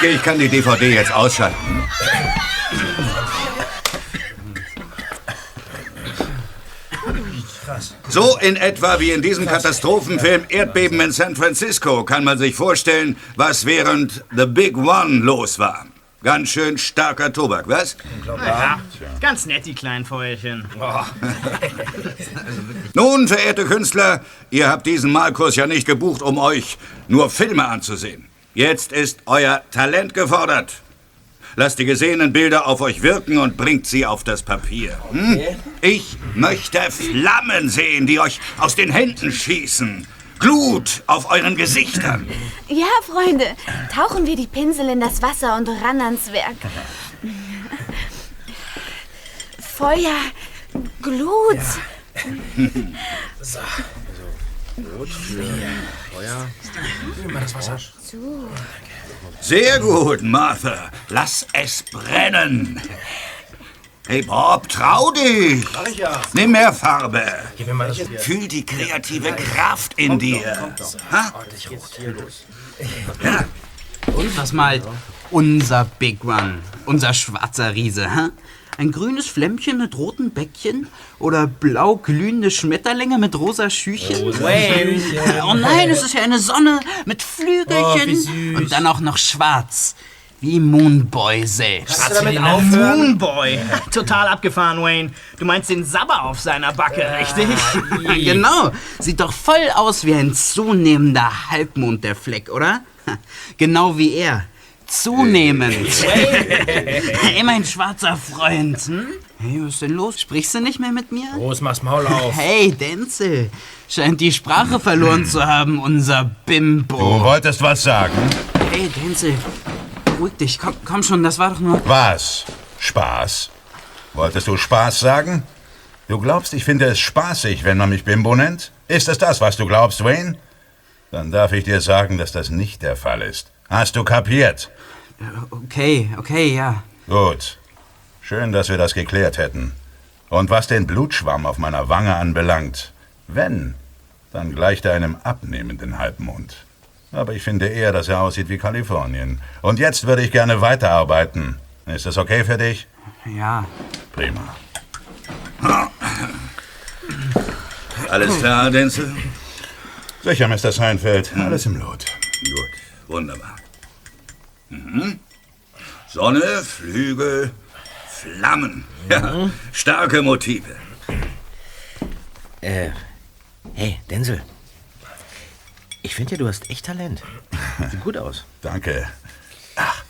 Denke, ich kann die DVD jetzt ausschalten. So in etwa wie in diesem Katastrophenfilm Erdbeben in San Francisco kann man sich vorstellen, was während The Big One los war. Ganz schön starker Tobak, was? Ja, ganz nett, die kleinen Feuerchen. Nun, verehrte Künstler, ihr habt diesen Malkurs ja nicht gebucht, um euch nur Filme anzusehen. Jetzt ist euer Talent gefordert. Lasst die gesehenen Bilder auf euch wirken und bringt sie auf das Papier. Hm? Ich möchte Flammen sehen, die euch aus den Händen schießen. Glut auf euren Gesichtern. Ja, Freunde, tauchen wir die Pinsel in das Wasser und ran ans Werk. Feuer, Glut. So. Gut. Feuer. Nimm mal das Wasser. Sehr gut, Martha. Lass es brennen. Hey Bob, trau dich. Mach ich ja. Nimm mehr Farbe. Gib mir mal das Bier. Fühl die kreative Kraft in dir. Ha? Ja. Und was malt unser Big One, unser schwarzer Riese, hä? Ein grünes Flämmchen mit roten Bäckchen? Oder blau glühende Schmetterlinge mit rosa Schüchen? Rosa. Oh nein, es ist ja eine Sonne mit Flügelchen. Oh. Und dann auch noch schwarz. Wie Moonboy selbst. Kannst du damit aufhören? Moonboy. Total abgefahren, Wayne. Du meinst den Sabber auf seiner Backe, richtig? Ja, genau. Sieht doch voll aus wie ein zunehmender Halbmond, der Fleck, oder? Genau wie er. Zunehmend. hey, mein schwarzer Freund. Hm? Hey, was ist denn los? Sprichst du nicht mehr mit mir? Los, mach's Maul auf. Hey, Denzel. Scheint die Sprache verloren zu haben, unser Bimbo. Du wolltest was sagen? Hey, Denzel. Beruhig dich. Komm, komm schon, das war doch nur... Was? Spaß? Wolltest du Spaß sagen? Du glaubst, ich finde es spaßig, wenn man mich Bimbo nennt? Ist es das, was du glaubst, Wayne? Dann darf ich dir sagen, dass das nicht der Fall ist. Hast du kapiert? Okay, okay, ja. Gut. Schön, dass wir das geklärt hätten. Und was den Blutschwamm auf meiner Wange anbelangt, wenn, dann gleicht er einem abnehmenden Halbmond. Aber ich finde eher, dass er aussieht wie Kalifornien. Und jetzt würde ich gerne weiterarbeiten. Ist das okay für dich? Ja. Prima. Alles klar, Denzel? Sicher, Mr. Seinfeld. Alles im Lot. Gut, wunderbar. Mhm. Sonne, Flügel, Flammen. Ja, starke Motive. Äh, hey, Denzel. Ich finde ja, du hast echt Talent. Sieht gut aus. Danke. Ach,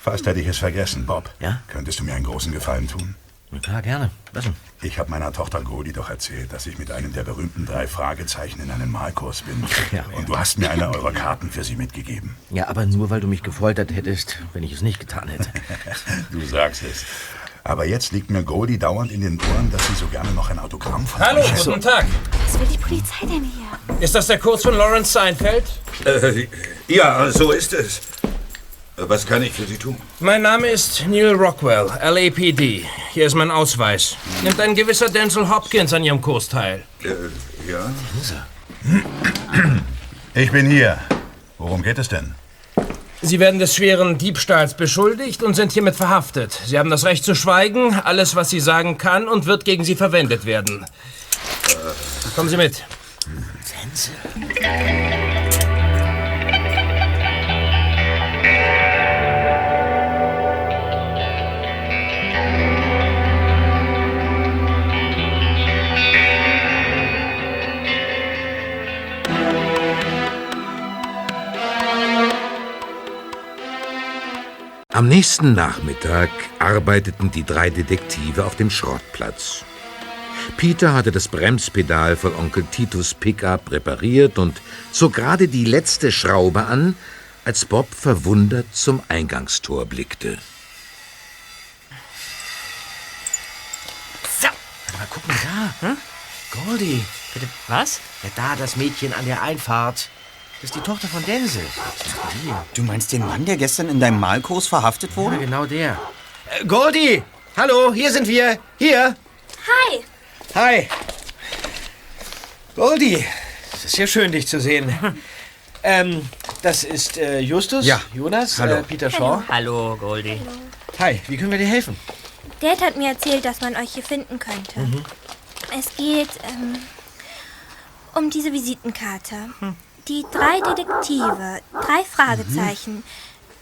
fast hätte ich es vergessen, Bob. Ja? Könntest du mir einen großen Gefallen tun? Na klar, gerne. Was denn? Ich habe meiner Tochter Goldie doch erzählt, dass ich mit einem der berühmten drei Fragezeichen in einem Malkurs bin. Ja. Und du hast mir eine eurer Karten für sie mitgegeben. Ja, aber nur weil du mich gefoltert hättest, wenn ich es nicht getan hätte. Du sagst es. Aber jetzt liegt mir Goldie dauernd in den Ohren, dass sie so gerne noch ein Autogramm von Hallo, guten Tag. Was will die Polizei denn hier? Ist das der Kurs von Lawrence Seinfeld? Äh, ja, so ist es. Was kann ich für Sie tun? Mein Name ist Neil Rockwell, LAPD. Hier ist mein Ausweis. Nimmt ein gewisser Denzel Hopkins an Ihrem Kurs teil? Äh, ja. Ich bin hier. Worum geht es denn? Sie werden des schweren Diebstahls beschuldigt und sind hiermit verhaftet. Sie haben das Recht zu schweigen. Alles, was Sie sagen, kann und wird gegen Sie verwendet werden. Kommen Sie mit. Am nächsten Nachmittag arbeiteten die drei Detektive auf dem Schrottplatz. Peter hatte das Bremspedal von Onkel Titus Pickup repariert und zog gerade die letzte Schraube an, als Bob verwundert zum Eingangstor blickte. So, mal gucken da. Hm? Goldie. Bitte, was? Ja, da, das Mädchen an der Einfahrt. Das ist die Tochter von Denzel. Du meinst den Mann, der gestern in deinem Malkurs verhaftet wurde? Ja, genau der. Äh, Goldie! Hallo, hier sind wir. Hier. Hi! Hi. Goldie, es ist ja schön, dich zu sehen. Ähm, das ist äh, Justus, Ja. Jonas, Hallo. Äh, Peter Shaw. Hallo, Goldie. Hi, wie können wir dir helfen? Dad hat mir erzählt, dass man euch hier finden könnte. Es geht ähm, um diese Visitenkarte. Die drei Detektive, drei Fragezeichen.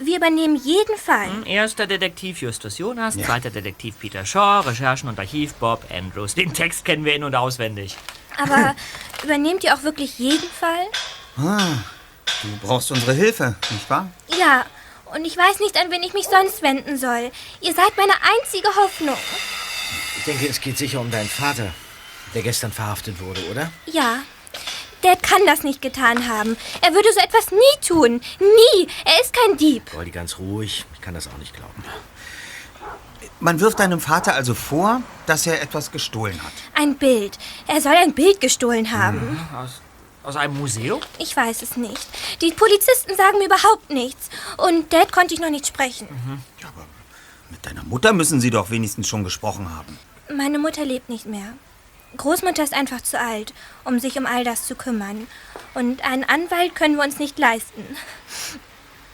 Wir übernehmen jeden Fall. Erster Detektiv Justus Jonas, zweiter Detektiv Peter Shaw, Recherchen und Archiv Bob Andrews. Den Text kennen wir in- und auswendig. Aber übernehmt ihr auch wirklich jeden Fall? Du brauchst unsere Hilfe, nicht wahr? Ja. Und ich weiß nicht, an wen ich mich sonst wenden soll. Ihr seid meine einzige Hoffnung. Ich denke, es geht sicher um deinen Vater, der gestern verhaftet wurde, oder? Ja. Dad kann das nicht getan haben. Er würde so etwas nie tun. Nie. Er ist kein Dieb. Goldie, ganz ruhig. Ich kann das auch nicht glauben. Man wirft deinem Vater also vor, dass er etwas gestohlen hat. Ein Bild. Er soll ein Bild gestohlen haben. Aus, aus einem Museum? Ich weiß es nicht. Die Polizisten sagen mir überhaupt nichts. Und Dad konnte ich noch nicht sprechen. Mit deiner Mutter müssen sie doch wenigstens schon gesprochen haben. Meine Mutter lebt nicht mehr. Großmutter ist einfach zu alt, um sich um all das zu kümmern. Und einen Anwalt können wir uns nicht leisten.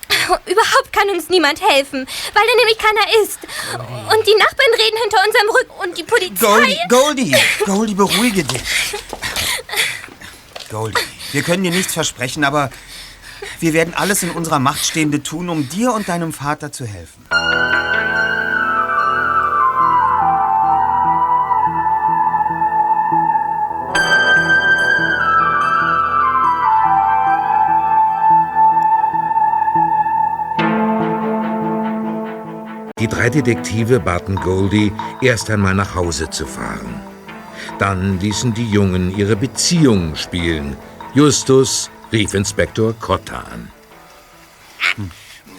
Überhaupt kann uns niemand helfen, weil da nämlich keiner ist. Und die Nachbarn reden hinter unserem Rücken und die Polizei. Goldie, Goldie, Goldie, beruhige dich. Goldie, wir können dir nichts versprechen, aber wir werden alles in unserer Macht Stehende tun, um dir und deinem Vater zu helfen. Die drei Detektive baten Goldie, erst einmal nach Hause zu fahren. Dann ließen die Jungen ihre Beziehung spielen. Justus rief Inspektor Cotta an.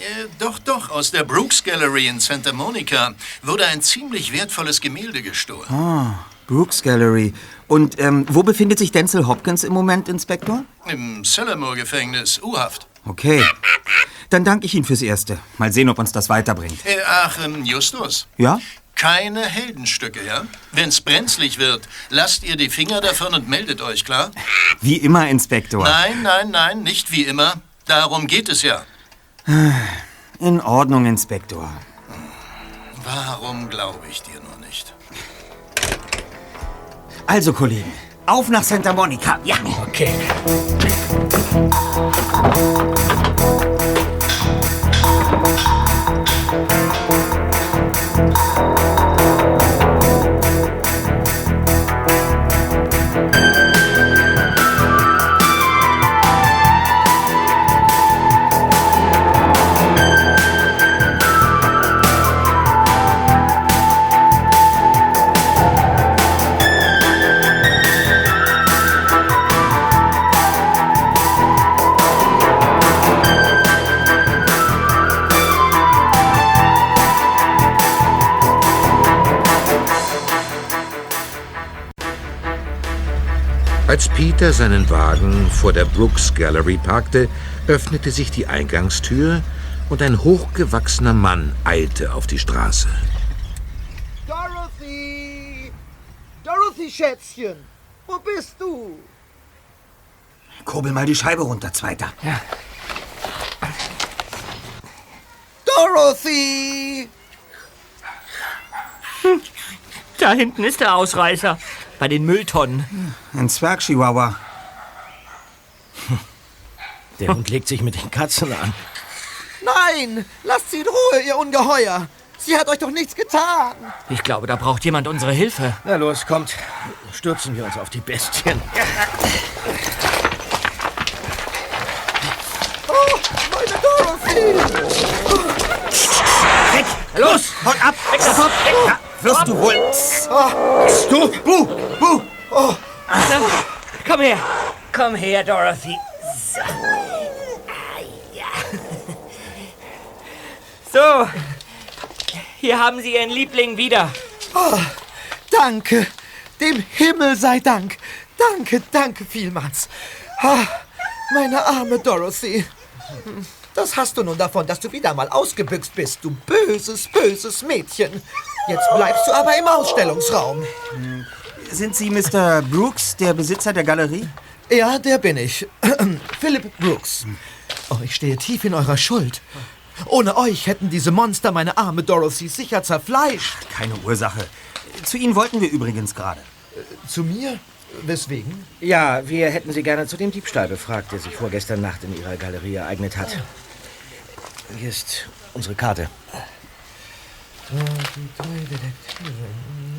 Äh, doch, doch, aus der Brooks Gallery in Santa Monica wurde ein ziemlich wertvolles Gemälde gestohlen. Ah, Brooks Gallery. Und ähm, wo befindet sich Denzel Hopkins im Moment, Inspektor? Im Cellamore-Gefängnis, U-Haft. Okay. Dann danke ich Ihnen fürs Erste. Mal sehen, ob uns das weiterbringt. Äh, ach, ähm, Justus. Ja? Keine Heldenstücke, ja? Wenn's brenzlig wird, lasst ihr die Finger davon und meldet euch, klar? Wie immer, Inspektor. Nein, nein, nein, nicht wie immer. Darum geht es ja. In Ordnung, Inspektor. Warum glaube ich dir nur nicht? Also, Kollegen, auf nach Santa Monica. Ja. Okay. Peter seinen Wagen vor der Brooks Gallery parkte, öffnete sich die Eingangstür und ein hochgewachsener Mann eilte auf die Straße. Dorothy! Dorothy, Schätzchen! Wo bist du? Kurbel mal die Scheibe runter, Zweiter. Ja. Dorothy! Da hinten ist der Ausreißer. Bei den Mülltonnen. Ein Zwergchihuahua. Der Hund legt sich mit den Katzen an. Nein! Lasst sie in Ruhe, ihr Ungeheuer! Sie hat euch doch nichts getan! Ich glaube, da braucht jemand unsere Hilfe. Na los, kommt. Stürzen wir uns auf die Bestien. Oh, meine Dorothy! Weg! Los! Haut ab! Weg sofort! Weg! Wirst du wohl... Du! Bu! Bu! Oh. Na, komm her. Komm her, Dorothy. So. So. Hier haben Sie Ihren Liebling wieder. Oh, danke! Dem Himmel sei Dank! Danke, danke vielmals! Ah, meine arme Dorothy! Das hast du nun davon, dass du wieder mal ausgebüxt bist, du böses, böses Mädchen. Jetzt bleibst du aber im Ausstellungsraum. Sind Sie Mr. Brooks, der Besitzer der Galerie? Ja, der bin ich. Philip Brooks. Oh, ich stehe tief in eurer Schuld. Ohne euch hätten diese Monster meine arme Dorothy sicher zerfleischt. Keine Ursache. Zu Ihnen wollten wir übrigens gerade. Zu mir? Weswegen? Ja, wir hätten Sie gerne zu dem Diebstahl befragt, der sich vorgestern Nacht in Ihrer Galerie ereignet hat. Hier ist unsere Karte. Die drei Detektive.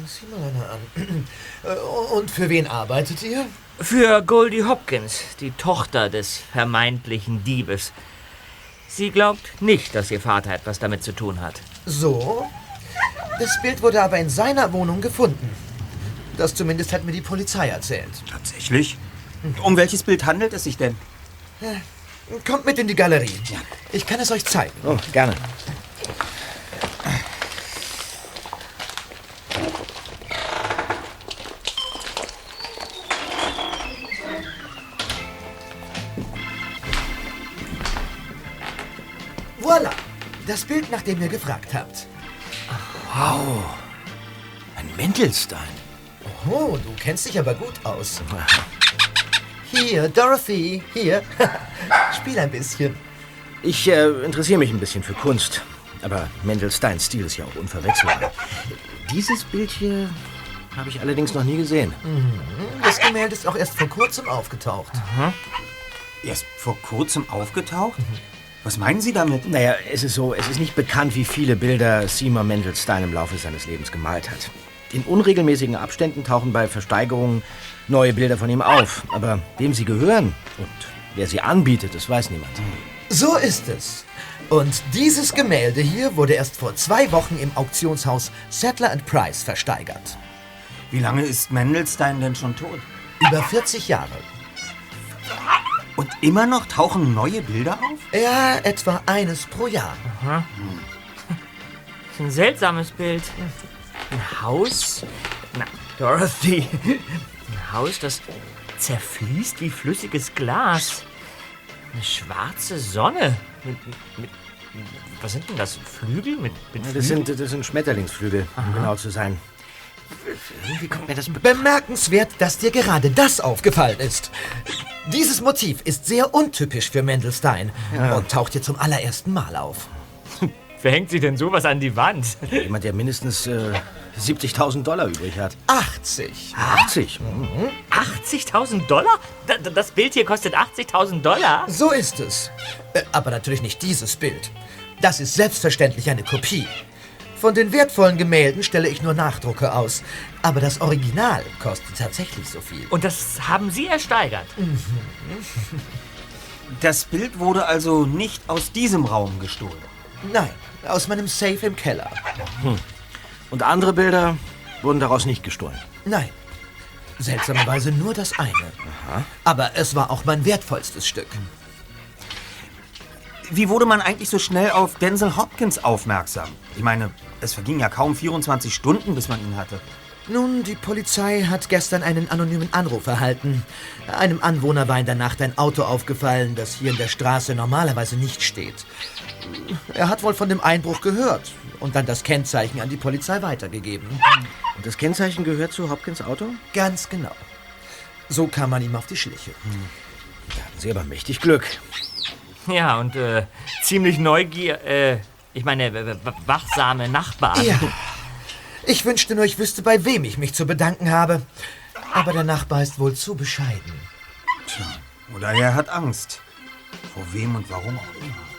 Sieh mal einer an. Äh, Und für wen arbeitet ihr? Für Goldie Hopkins, die Tochter des vermeintlichen Diebes. Sie glaubt nicht, dass ihr Vater etwas damit zu tun hat. So? Das Bild wurde aber in seiner Wohnung gefunden. Das zumindest hat mir die Polizei erzählt. Tatsächlich? Um welches Bild handelt es sich denn? Kommt mit in die Galerie. Ich kann es euch zeigen. Oh, gerne. Das Bild, nach dem ihr gefragt habt. Wow. Ein Mendelstein. Oh, du kennst dich aber gut aus. Hier, Dorothy, hier. Spiel ein bisschen. Ich äh, interessiere mich ein bisschen für Kunst. Aber Mendelsteins Stil ist ja auch unverwechselbar. Dieses Bild hier habe ich allerdings noch nie gesehen. Mhm. Das Gemälde ist auch erst vor kurzem aufgetaucht. Erst vor kurzem aufgetaucht? Was meinen Sie damit? Naja, es ist so, es ist nicht bekannt, wie viele Bilder Seymour Mendelstein im Laufe seines Lebens gemalt hat. In unregelmäßigen Abständen tauchen bei Versteigerungen neue Bilder von ihm auf. Aber wem sie gehören und wer sie anbietet, das weiß niemand. So ist es. Und dieses Gemälde hier wurde erst vor zwei Wochen im Auktionshaus Sattler Price versteigert. Wie lange ist Mendelstein denn schon tot? Über 40 Jahre. Und immer noch tauchen neue Bilder auf? Ja, etwa eines pro Jahr. Aha. Ein seltsames Bild. Ein Haus? Na, Dorothy. Ein Haus, das zerfließt wie flüssiges Glas. Eine schwarze Sonne. Mit, mit, was sind denn das? Flügel? Mit, mit Ja, das, sind, das sind Schmetterlingsflügel, um genau zu sein. Irgendwie kommt mir das Bemerkenswert, dass dir gerade das aufgefallen ist. Dieses Motiv ist sehr untypisch für Mendelstein Ja. und taucht hier zum allerersten Mal auf. Wer hängt sich denn sowas an die Wand? Jemand, der mindestens äh, 70.000 Dollar übrig hat. 80. 80? 80.000 Dollar? Da- da- Das Bild hier kostet 80.000 Dollar? So ist es. Äh, Aber natürlich nicht dieses Bild. Das ist selbstverständlich eine Kopie. Von den wertvollen Gemälden stelle ich nur Nachdrucke aus. Aber das Original kostet tatsächlich so viel. Und das haben Sie ersteigert? Das Bild wurde also nicht aus diesem Raum gestohlen. Nein, aus meinem Safe im Keller. Hm. Und andere Bilder wurden daraus nicht gestohlen. Nein. Seltsamerweise nur das eine. Aber es war auch mein wertvollstes Stück. Wie wurde man eigentlich so schnell auf Denzel Hopkins aufmerksam? Ich meine, es vergingen ja kaum 24 Stunden, bis man ihn hatte. Nun, die Polizei hat gestern einen anonymen Anruf erhalten. Einem Anwohner war in der Nacht ein Auto aufgefallen, das hier in der Straße normalerweise nicht steht. Er hat wohl von dem Einbruch gehört und dann das Kennzeichen an die Polizei weitergegeben. Und das Kennzeichen gehört zu Hopkins Auto? Ganz genau. So kam man ihm auf die Schliche. Da hatten Sie aber mächtig Glück. Ja, und äh, ziemlich neugier, äh, ich meine, wachsame Nachbarn. Ja. Ich wünschte nur, ich wüsste, bei wem ich mich zu bedanken habe. Aber der Nachbar ist wohl zu bescheiden. Tja, oder er hat Angst. Vor wem und warum auch immer.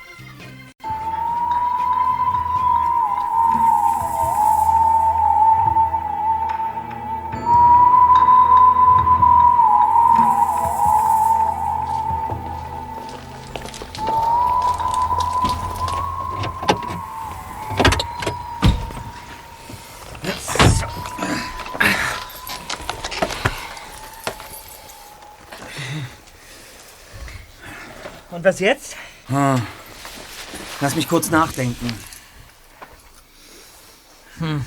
Und was jetzt? Ah. Lass mich kurz nachdenken. Hm.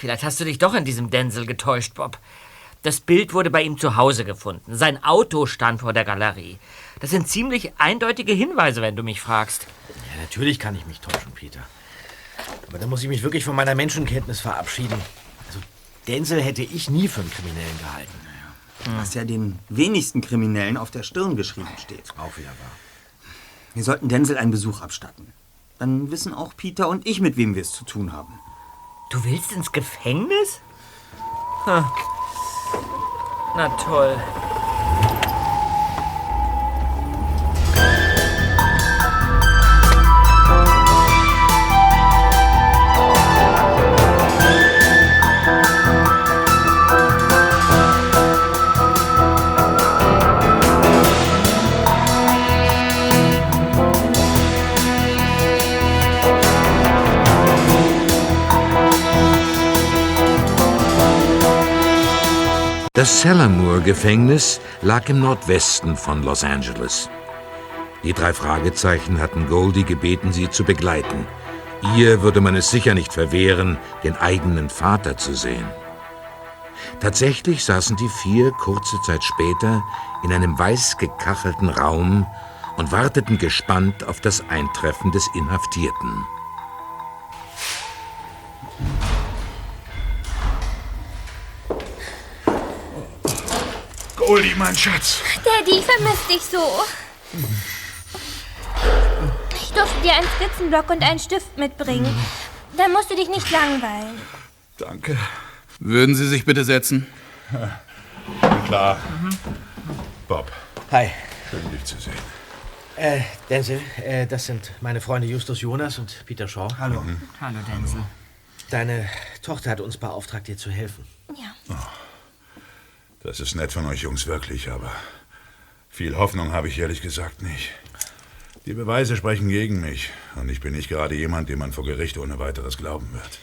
Vielleicht hast du dich doch in diesem Denzel getäuscht, Bob. Das Bild wurde bei ihm zu Hause gefunden. Sein Auto stand vor der Galerie. Das sind ziemlich eindeutige Hinweise, wenn du mich fragst. Ja, natürlich kann ich mich täuschen, Peter. Aber da muss ich mich wirklich von meiner Menschenkenntnis verabschieden. Also, Denzel hätte ich nie für einen Kriminellen gehalten. Was ja den wenigsten Kriminellen auf der Stirn geschrieben steht. Auch wieder wahr. Wir sollten Denzel einen Besuch abstatten. Dann wissen auch Peter und ich, mit wem wir es zu tun haben. Du willst ins Gefängnis? Ha. Na toll. Das Salamur-Gefängnis lag im Nordwesten von Los Angeles. Die drei Fragezeichen hatten Goldie gebeten, sie zu begleiten. Ihr würde man es sicher nicht verwehren, den eigenen Vater zu sehen. Tatsächlich saßen die vier kurze Zeit später in einem weiß gekachelten Raum und warteten gespannt auf das Eintreffen des Inhaftierten. Goldie, mein Schatz. Daddy, ich vermisse dich so. Ich durfte dir einen Skizzenblock und einen Stift mitbringen. Dann musst du dich nicht langweilen. Danke. Würden Sie sich bitte setzen? Klar. Bob, Hi. schön dich zu sehen. Äh, Denzel, äh, das sind meine Freunde Justus Jonas und Peter Shaw. Hallo. Hallo, Denzel. Deine Tochter hat uns beauftragt, dir zu helfen. Ja. Das ist nett von euch Jungs, wirklich, aber viel Hoffnung habe ich ehrlich gesagt nicht. Die Beweise sprechen gegen mich und ich bin nicht gerade jemand, dem man vor Gericht ohne weiteres glauben wird.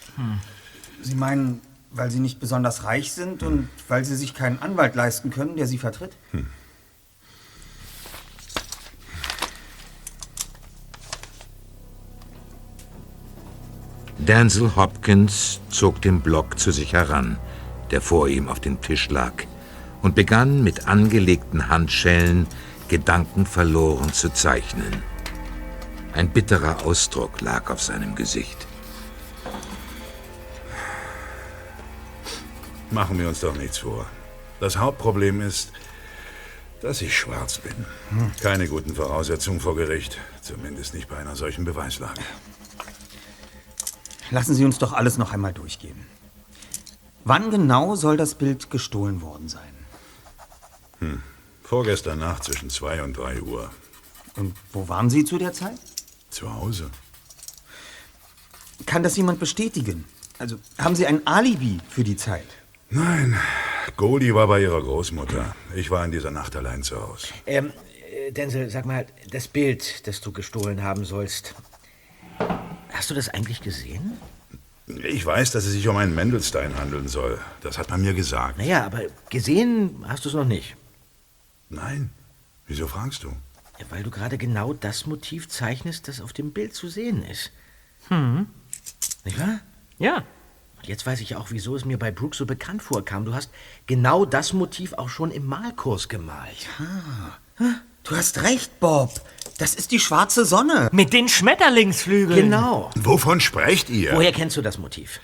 Sie meinen, weil Sie nicht besonders reich sind und weil Sie sich keinen Anwalt leisten können, der Sie vertritt? Denzel Hopkins zog den Block zu sich heran, der vor ihm auf dem Tisch lag, und begann mit angelegten Handschellen gedankenverloren zu zeichnen. Ein bitterer Ausdruck lag auf seinem Gesicht. Machen wir uns doch nichts vor. Das Hauptproblem ist, dass ich schwarz bin. Keine guten Voraussetzungen vor Gericht, zumindest nicht bei einer solchen Beweislage. Lassen Sie uns doch alles noch einmal durchgehen. Wann genau soll das Bild gestohlen worden sein? Hm. Vorgestern Nacht zwischen 2 und 3 Uhr. Und wo waren Sie zu der Zeit? Zu Hause. Kann das jemand bestätigen? Also haben Sie ein Alibi für die Zeit? Nein, Goldie war bei ihrer Großmutter. Ich war in dieser Nacht allein zu Hause. Ähm, äh, Denzel, sag mal, das Bild, das du gestohlen haben sollst, hast du das eigentlich gesehen? Ich weiß, dass es sich um einen Mendelstein handeln soll. Das hat man mir gesagt. Naja, aber gesehen hast du es noch nicht. Nein. Wieso fragst du? Ja, weil du gerade genau das Motiv zeichnest, das auf dem Bild zu sehen ist. Hm. Nicht wahr? Ja. Und jetzt weiß ich auch, wieso es mir bei Brooks so bekannt vorkam. Du hast genau das Motiv auch schon im Malkurs gemalt. Du hast recht, Bob. Das ist die schwarze Sonne. Mit den Schmetterlingsflügeln. Genau. Wovon sprecht ihr? Woher kennst du das Motiv?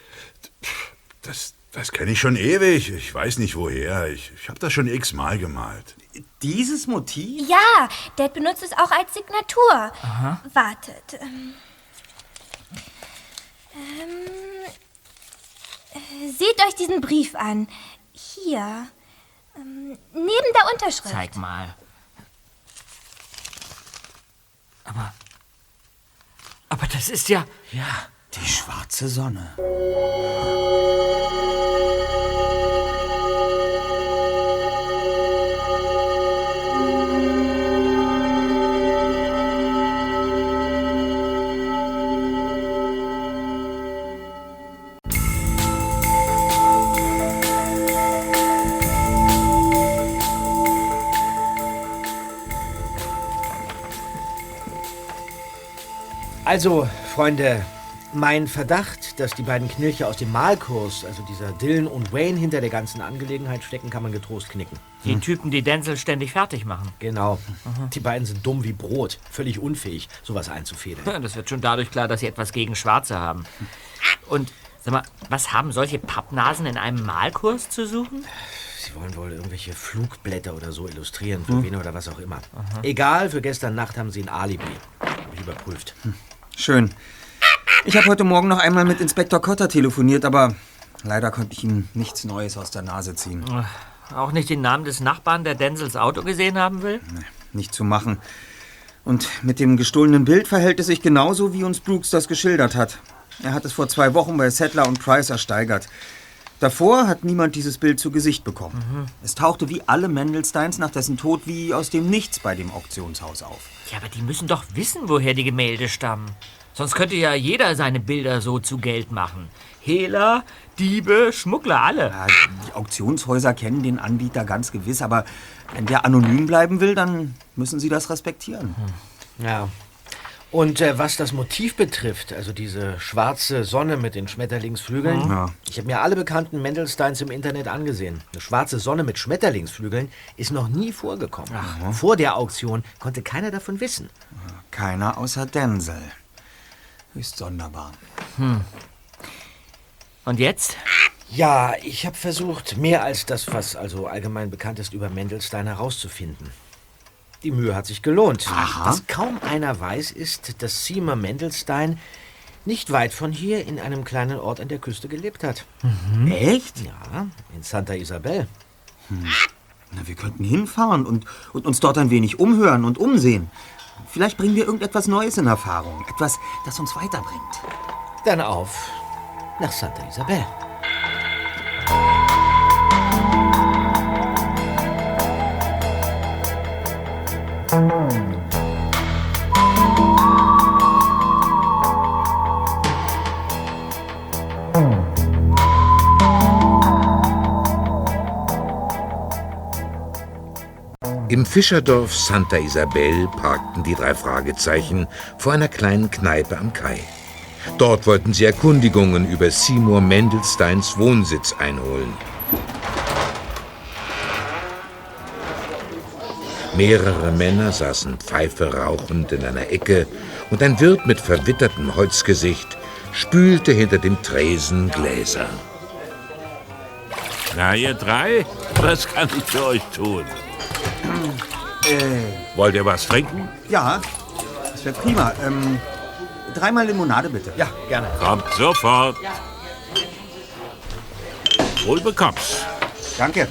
Das, das kenne ich schon ewig. Ich weiß nicht woher. Ich, ich habe das schon x-mal gemalt. Dieses Motiv? Ja, Dad benutzt es auch als Signatur. Aha. Wartet. Ähm, ähm, äh, seht euch diesen Brief an. Hier. Ähm, neben der Unterschrift. Zeig mal. Aber. Aber das ist ja. Ja, die schwarze Sonne. Also, Freunde, mein Verdacht, dass die beiden Knilche aus dem Malkurs, also dieser Dylan und Wayne, hinter der ganzen Angelegenheit stecken, kann man getrost knicken. Die Typen, die Denzel ständig fertig machen. Genau. Die beiden sind dumm wie Brot, völlig unfähig, sowas einzufädeln. Das wird schon dadurch klar, dass sie etwas gegen Schwarze haben. Und sag mal, was haben solche Pappnasen in einem Malkurs zu suchen? Sie wollen wohl irgendwelche Flugblätter oder so illustrieren, für wen oder was auch immer. Egal, für gestern Nacht haben Sie ein Alibi. Hab ich überprüft. Schön. Ich habe heute Morgen noch einmal mit Inspektor Cotter telefoniert, aber leider konnte ich ihm nichts Neues aus der Nase ziehen. Auch nicht den Namen des Nachbarn, der Denzels Auto gesehen haben will? Nicht zu machen. Und mit dem gestohlenen Bild verhält es sich genauso, wie uns Brooks das geschildert hat. Er hat es vor zwei Wochen bei Settler und Price ersteigert. Davor hat niemand dieses Bild zu Gesicht bekommen. Es tauchte wie alle Mendelsteins nach dessen Tod wie aus dem Nichts bei dem Auktionshaus auf. Ja, aber die müssen doch wissen, woher die Gemälde stammen. Sonst könnte ja jeder seine Bilder so zu Geld machen. Hehler, Diebe, Schmuggler, alle. Ja, die Auktionshäuser kennen den Anbieter ganz gewiss, aber wenn der anonym bleiben will, dann müssen sie das respektieren. Ja. Und äh, was das Motiv betrifft, also diese schwarze Sonne mit den Schmetterlingsflügeln, Mhm. Ja. ich habe mir alle bekannten Mendelsteins im Internet angesehen. Eine schwarze Sonne mit Schmetterlingsflügeln ist noch nie vorgekommen. Vor der Auktion konnte keiner davon wissen. Keiner außer Denzel. Höchst sonderbar. Hm. Und jetzt? Ja, ich habe versucht, mehr als das, was also allgemein bekannt ist, über Mendelstein herauszufinden. Die Mühe hat sich gelohnt. Aha. Was kaum einer weiß, ist, dass Seymour Mendelstein nicht weit von hier in einem kleinen Ort an der Küste gelebt hat. Echt? Ja, in Santa Isabel. Hm. Na, wir könnten hinfahren und, und uns dort ein wenig umhören und umsehen. Vielleicht bringen wir irgendetwas Neues in Erfahrung. Etwas, das uns weiterbringt. Dann auf nach Santa Isabel. Im Fischerdorf Santa Isabel parkten die drei Fragezeichen vor einer kleinen Kneipe am Kai. Dort wollten sie Erkundigungen über Seymour Mendelsteins Wohnsitz einholen. Mehrere Männer saßen Pfeife rauchend in einer Ecke und ein Wirt mit verwittertem Holzgesicht spülte hinter dem Tresen Gläser. Na, ihr drei, was kann ich für euch tun? Äh, Wollt ihr was trinken? ja, das wäre prima. Ähm, dreimal Limonade bitte. Ja, gerne. Kommt sofort. Wohl bekomm's. Danke.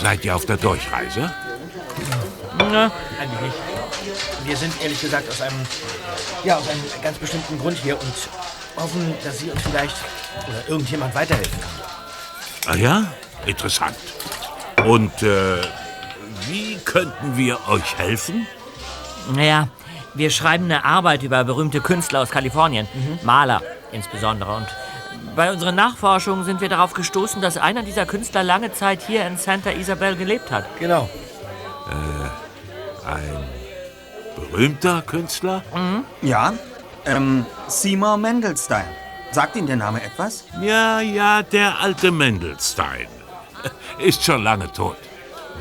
Seid ihr auf der Durchreise? Na, eigentlich nicht. Wir sind ehrlich gesagt aus einem, ja, aus einem ganz bestimmten Grund hier und hoffen, dass Sie uns vielleicht oder irgendjemand weiterhelfen kann. Ah ja? Interessant. Und äh, wie könnten wir euch helfen? Naja, wir schreiben eine Arbeit über berühmte Künstler aus Kalifornien. Maler insbesondere. Und bei unseren Nachforschungen sind wir darauf gestoßen, dass einer dieser Künstler lange Zeit hier in Santa Isabel gelebt hat. Genau. Äh, ein berühmter Künstler? Ja, ähm, Seymour Mendelstein. Sagt Ihnen der Name etwas? Ja, ja, der alte Mendelstein. Ist schon lange tot.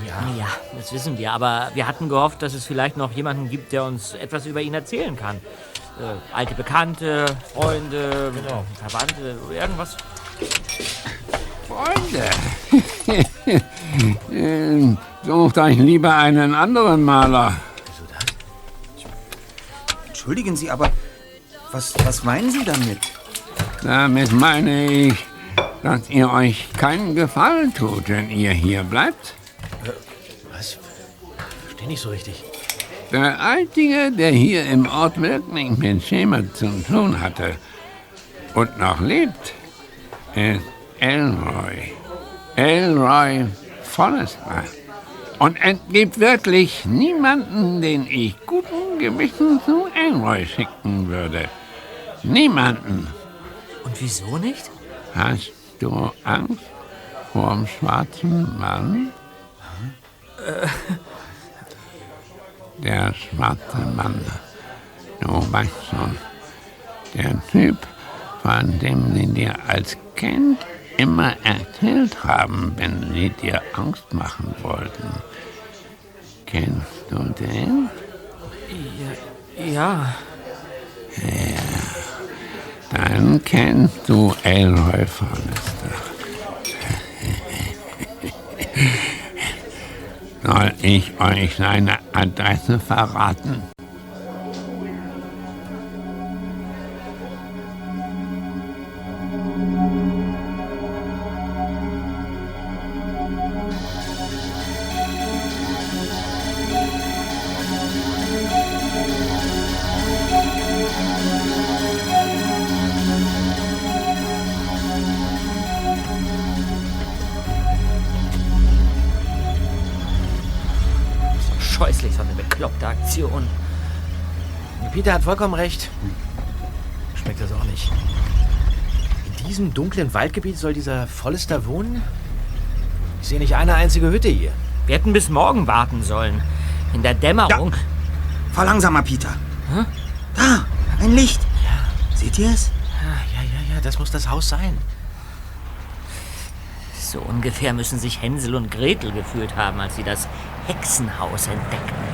Ja. ja, das wissen wir. Aber wir hatten gehofft, dass es vielleicht noch jemanden gibt, der uns etwas über ihn erzählen kann. Äh, alte Bekannte, Freunde, Verwandte, irgendwas. Freunde, Ähm, sucht euch lieber einen anderen Maler. Entschuldigen Sie, aber was, was meinen Sie damit? Damit meine ich, dass ihr euch keinen Gefallen tut, wenn ihr hier bleibt. Was? Verstehe nicht so richtig. Der Einzige, der hier im Ort wirklich mit Schema zu tun hatte und noch lebt, ist Elroy. Elroy Forrester. Und es gibt wirklich niemanden, den ich guten Gewissen zu Elroy schicken würde. Niemanden. Und wieso nicht? Hast du Angst vor dem schwarzen Mann? Äh, Der schwarze Mann. Du weißt schon. Der Typ, von dem sie dir als Kind immer erzählt haben, wenn sie dir Angst machen wollten. Kennst du den? ja. ja. Dann Namen kennst du, Forrester? Soll ich euch seine Adresse verraten? Aktion. Peter hat vollkommen recht. Schmeckt das auch nicht. In diesem dunklen Waldgebiet soll dieser Vollester wohnen? Ich sehe nicht eine einzige Hütte hier. Wir hätten bis morgen warten sollen. In der Dämmerung. Fahr langsamer, Peter. Da, ein Licht. Seht ihr es? Ja, ja, ja, ja, das muss das Haus sein. So ungefähr müssen sich Hänsel und Gretel gefühlt haben, als sie das Hexenhaus entdeckten.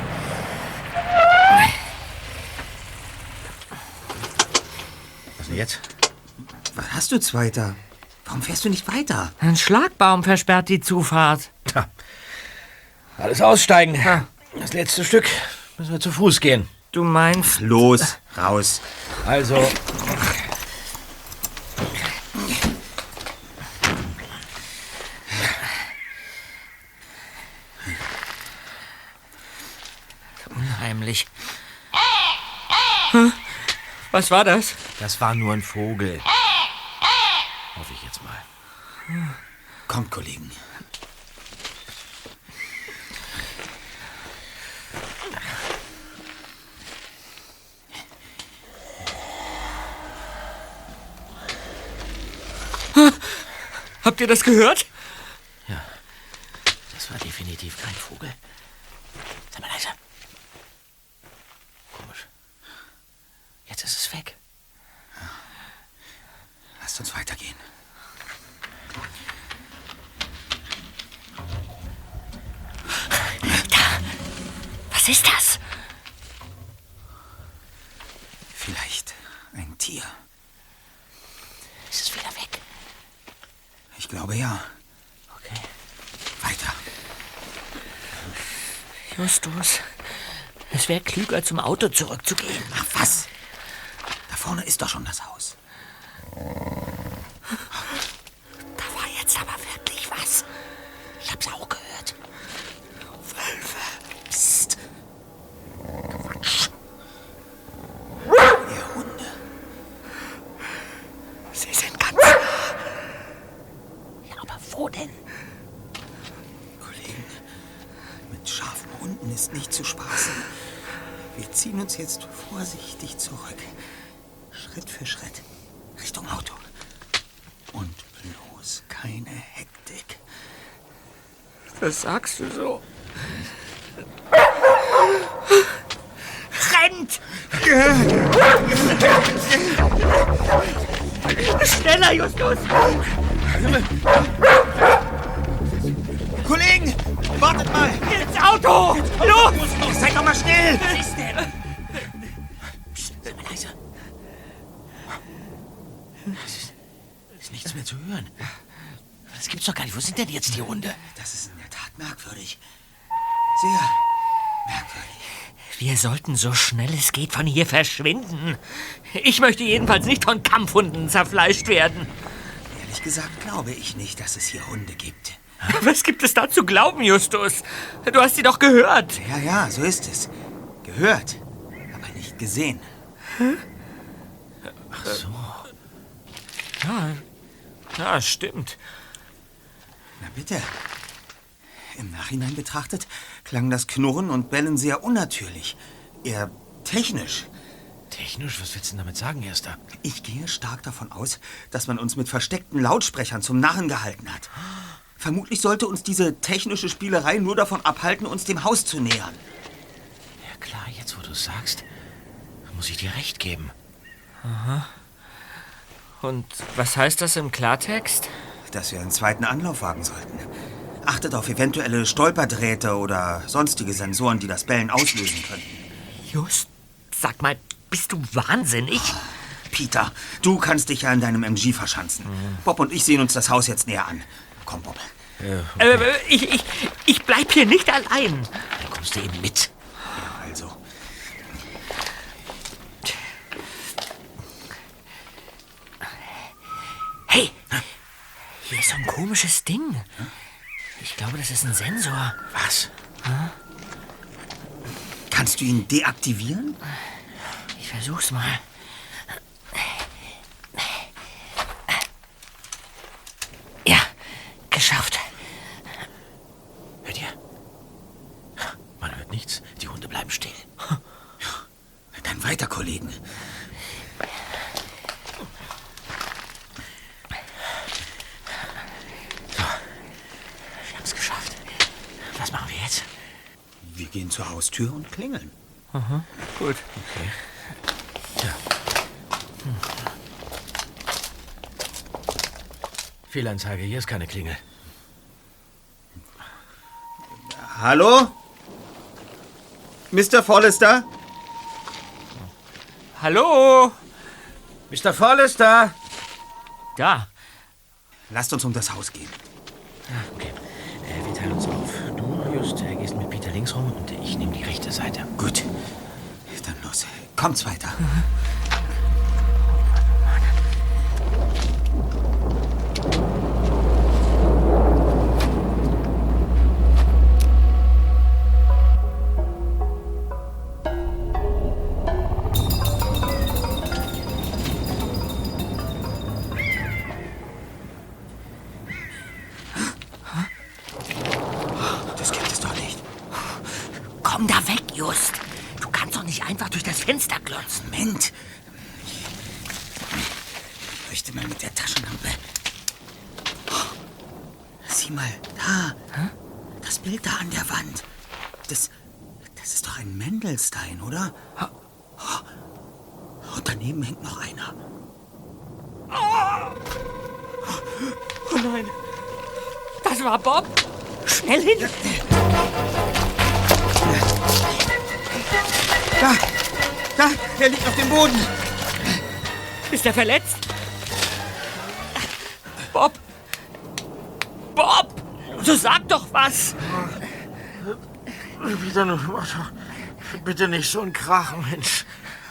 Denn jetzt? Was hast du, Zweiter? Warum fährst du nicht weiter? Ein Schlagbaum versperrt die Zufahrt. Tja, alles aussteigen. Das letzte Stück müssen wir zu Fuß gehen. Du meinst. Los, raus. Also. Unheimlich. Hm? Was war das? Das war nur ein Vogel. Hoffe ich jetzt mal. Kommt, Kollegen. Habt ihr das gehört? Das war definitiv kein Vogel. Sei mal leise. Komisch. Jetzt ist es weg. Lasst uns weitergehen. Was ist das? Vielleicht ein Tier. Ist es wieder weg? Ich glaube ja. Okay. Weiter. Justus, es wäre klüger, zum Auto zurückzugehen. Ach was? Da vorne ist doch schon das Haus. Schritt für Schritt. Richtung Auto. Und bloß keine Hektik. Das sagst du so. Rennt! Schneller, Justus! Sollten so schnell es geht von hier verschwinden. Ich möchte jedenfalls nicht von Kampfhunden zerfleischt werden. Ehrlich gesagt glaube ich nicht, dass es hier Hunde gibt. Was gibt es da zu glauben, Justus? Du hast sie doch gehört. Ja, ja, so ist es. Gehört, aber nicht gesehen. Ach so. Ja, ja, stimmt. Na bitte. Im Nachhinein betrachtet klang das Knurren und Bellen sehr unnatürlich. Eher technisch. Technisch? Was willst du denn damit sagen, Erster? Ich gehe stark davon aus, dass man uns mit versteckten Lautsprechern zum Narren gehalten hat. Vermutlich sollte uns diese technische Spielerei nur davon abhalten, uns dem Haus zu nähern. Ja klar, jetzt wo du sagst, muss ich dir recht geben. Aha. Und was heißt das im Klartext? Dass wir einen zweiten Anlauf wagen sollten. Achtet auf eventuelle Stolperdrähte oder sonstige Sensoren, die das Bellen auslösen könnten. Just, sag mal, bist du wahnsinnig? Peter. Du kannst dich ja in deinem MG verschanzen. Bob und ich sehen uns das Haus jetzt näher an. Komm, Bob. Äh, ich, ich, ich bleib hier nicht allein. Dann kommst du eben mit. Ja, also. Hey, hier ist so ein komisches Ding. Ich glaube, das ist ein Sensor. Was? Kannst du ihn deaktivieren? Ich versuch's mal. Ja, geschafft. Hört ihr? Man hört nichts. Die Hunde bleiben still. Dann weiter, Kollegen. Wir haben es geschafft. Was machen wir jetzt? Wir gehen Haustür und klingeln. Aha, gut. Okay. Ja. Hm. Fehlanzeige, hier ist keine Klingel. Hallo? Mr. Forrester? Hallo? Mr. Forrester? Da. Lasst uns um das Haus gehen. Ah, okay. Äh, wir teilen uns auf. Du, Just, äh, gehst mit Peter links rum und ich Seite. Gut. Dann los. Kommt's weiter. Das Komm da weg, Just. Du kannst doch nicht einfach durch das Fenster glotzen. Moment. Ich leuchte mal mit der Taschenlampe. Sieh mal, da. Das Bild da an der Wand. Das, das ist doch ein Mendelstein, oder? Und daneben hängt noch einer. Oh nein. Das war Bob. Schnell hin. Da, da, er liegt auf dem Boden. Ist er verletzt? Bob. Bob. So sag doch was. Bitte, mach doch bitte nicht so ein Krach, Mensch.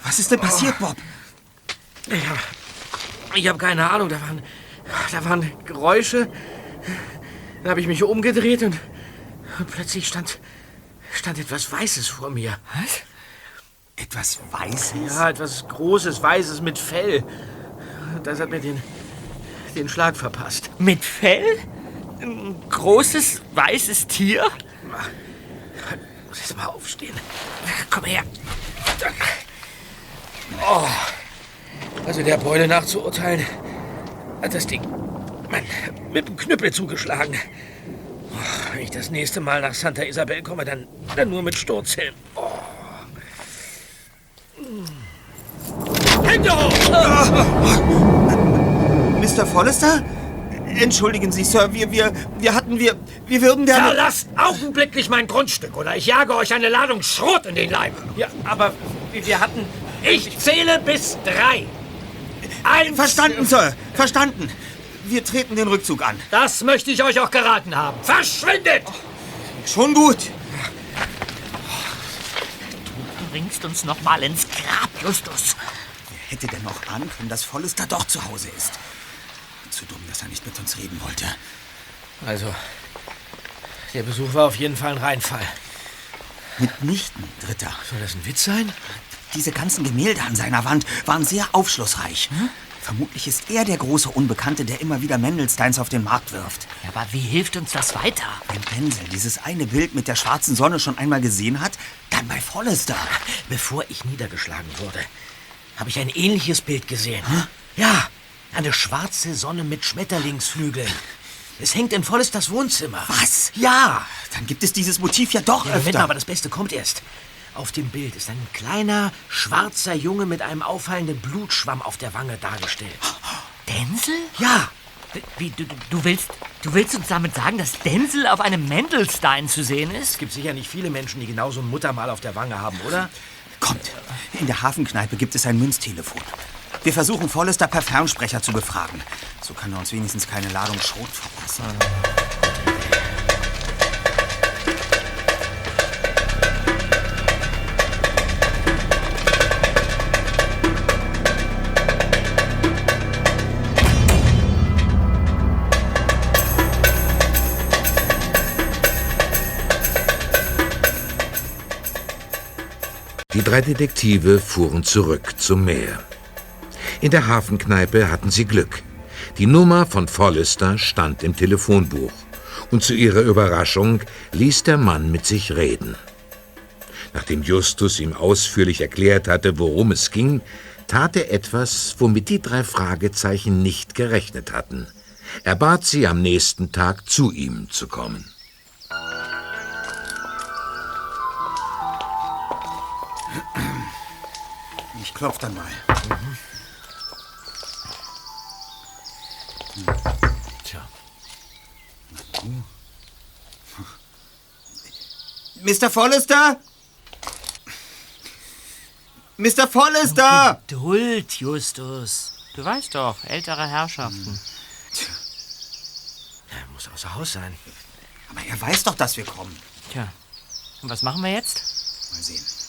Was ist denn passiert, Bob? Ich hab, ich hab keine Ahnung. Da waren, da waren Geräusche. Dann habe ich mich umgedreht und, und plötzlich stand, stand etwas Weißes vor mir. Was? Etwas Weißes? Ja, etwas Großes, Weißes mit Fell. Das hat mir den, den Schlag verpasst. Mit Fell? Ein großes, weißes Tier? Muss jetzt mal aufstehen. Komm her. Oh. Also der Beule nachzuurteilen, hat das Ding Mann, mit dem Knüppel zugeschlagen. Wenn ich das nächste Mal nach Santa Isabel komme, dann, dann nur mit Sturzhelm. Oh. Hände hoch! Mr. Forrester? Entschuldigen Sie, Sir, wir, wir, wir hatten, wir, wir würden gerne... Verlasst augenblicklich mein Grundstück oder ich jage euch eine Ladung Schrot in den Leib. Ja, aber wir hatten... Ich zähle bis drei. Eins. Verstanden, Sir, verstanden. Wir treten den Rückzug an. Das möchte ich euch auch geraten haben. Verschwindet! Schon gut. Du bringst uns noch mal ins Grab, Justus. Wer hätte denn noch können, dass Forrester doch zu Hause ist? Zu dumm, dass er nicht mit uns reden wollte. Also, der Besuch war auf jeden Fall ein Reinfall. Mitnichten, Dritter. Soll das ein Witz sein? Diese ganzen Gemälde an seiner Wand waren sehr aufschlussreich. Vermutlich ist er der große Unbekannte, der immer wieder Mendelsteins auf den Markt wirft. Ja, aber wie hilft uns das weiter? Wenn Denzel dieses eine Bild mit der schwarzen Sonne schon einmal gesehen hat, dann bei Forrester. Bevor ich niedergeschlagen wurde, habe ich ein ähnliches Bild gesehen. Ja, eine schwarze Sonne mit Schmetterlingsflügeln. Es hängt in Forresters Wohnzimmer. Was? Ja. Dann gibt es dieses Motiv ja doch Ja, Moment öfter. mal, aber das Beste kommt erst. Auf dem Bild ist ein kleiner, schwarzer Junge mit einem auffallenden Blutschwamm auf der Wange dargestellt. Denzel? Ja, Wie, du, du- willst, du willst uns damit sagen, dass Denzel auf einem Mendelstein zu sehen ist? es gibt sicher nicht viele Menschen, die genau so ein Muttermal auf der Wange haben, oder? Kommt, in der Hafenkneipe gibt es ein Münztelefon. Wir versuchen, Forrester per Fernsprecher zu befragen. So kann er uns wenigstens keine Ladung Schrot verpassen. Die drei Detektive fuhren zurück zum Meer. In der Hafenkneipe hatten sie Glück. Die Nummer von Forrester stand im Telefonbuch. Und zu ihrer Überraschung ließ der Mann mit sich reden. Nachdem Justus ihm ausführlich erklärt hatte, worum es ging, tat er etwas, womit die drei Fragezeichen nicht gerechnet hatten. Er bat sie, am nächsten Tag zu ihm zu kommen. Ich klopf dann mal. Tja. Mr. Forrester? Mr. Forrester! Geduld, Justus. Du weißt doch, ältere Herrschaften. Er muss außer Haus sein. Aber er weiß doch, dass wir kommen. Tja, und was machen wir jetzt? Mal sehen.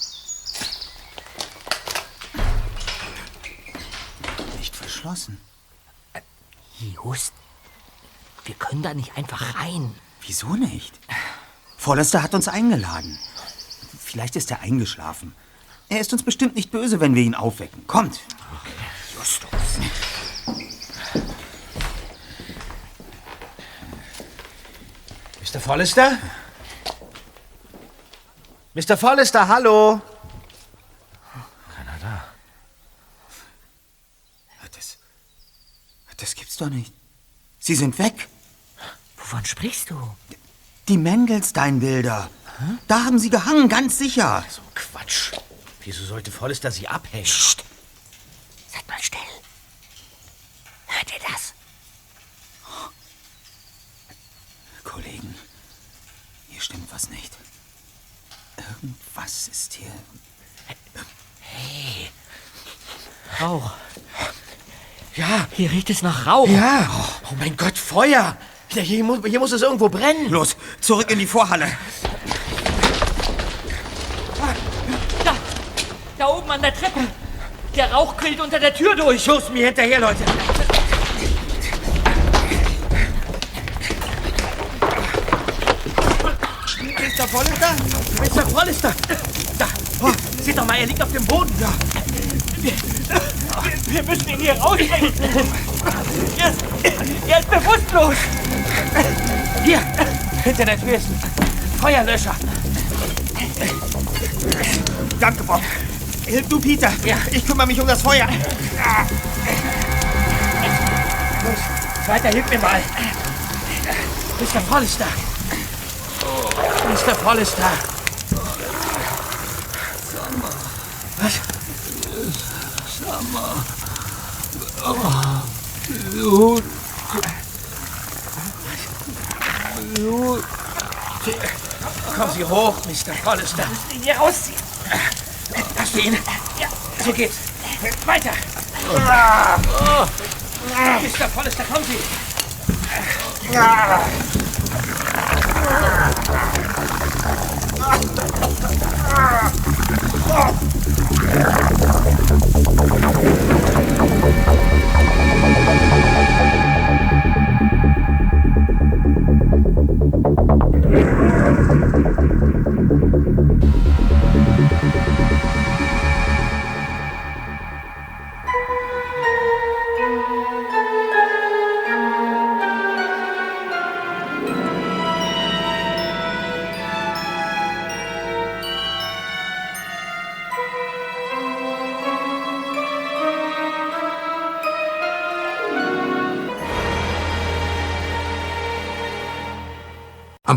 Nicht verschlossen. Just, wir können da nicht einfach rein. Wieso nicht? Forrester hat uns eingeladen. Vielleicht ist er eingeschlafen. Er ist uns bestimmt nicht böse, wenn wir ihn aufwecken. Kommt. Justus. Mr. Forrester? Mr. Forrester, hallo? Keiner da. Das, das gibt's doch nicht. Sie sind weg. Wovon sprichst du? Die Mendelstein-Bilder. Da haben sie gehangen, ganz sicher. So Quatsch. Wieso sollte Forrester sie abhängen? Psst. Seid mal still. Hört ihr das? Kollegen, hier stimmt was nicht. Irgendwas ist hier. Hey. Rauch. Ja. Hier riecht es nach Rauch. Ja. Oh mein Gott, Feuer. Hier, muss, hier muss es irgendwo brennen. Los, zurück in die Vorhalle. Da, da oben an der Treppe. Der Rauch quillt unter der Tür durch. Los, mir hinterher, Leute. Mr. Forrester? Mr. Forrester! Da! Oh, seht doch mal, er liegt auf dem Boden. Ja. Wir, wir müssen ihn hier rausbringen. Er ist, er ist bewusstlos. Hier, hinter der Tür ist ein Feuerlöscher. Danke, Bob. Hilf du, Peter. Ja. Ich kümmere mich um das Feuer. Los, Zweiter, hilf mir mal. Mr. Forrester. Mr. Forrester. Was? Oh, Blut. Blut. Kommen Sie hoch, Mr. Forrester. müssen ihn hier rausziehen. Hast du ihn? Ja. So geht's. Weiter. Mr. Forrester, kommen Sie.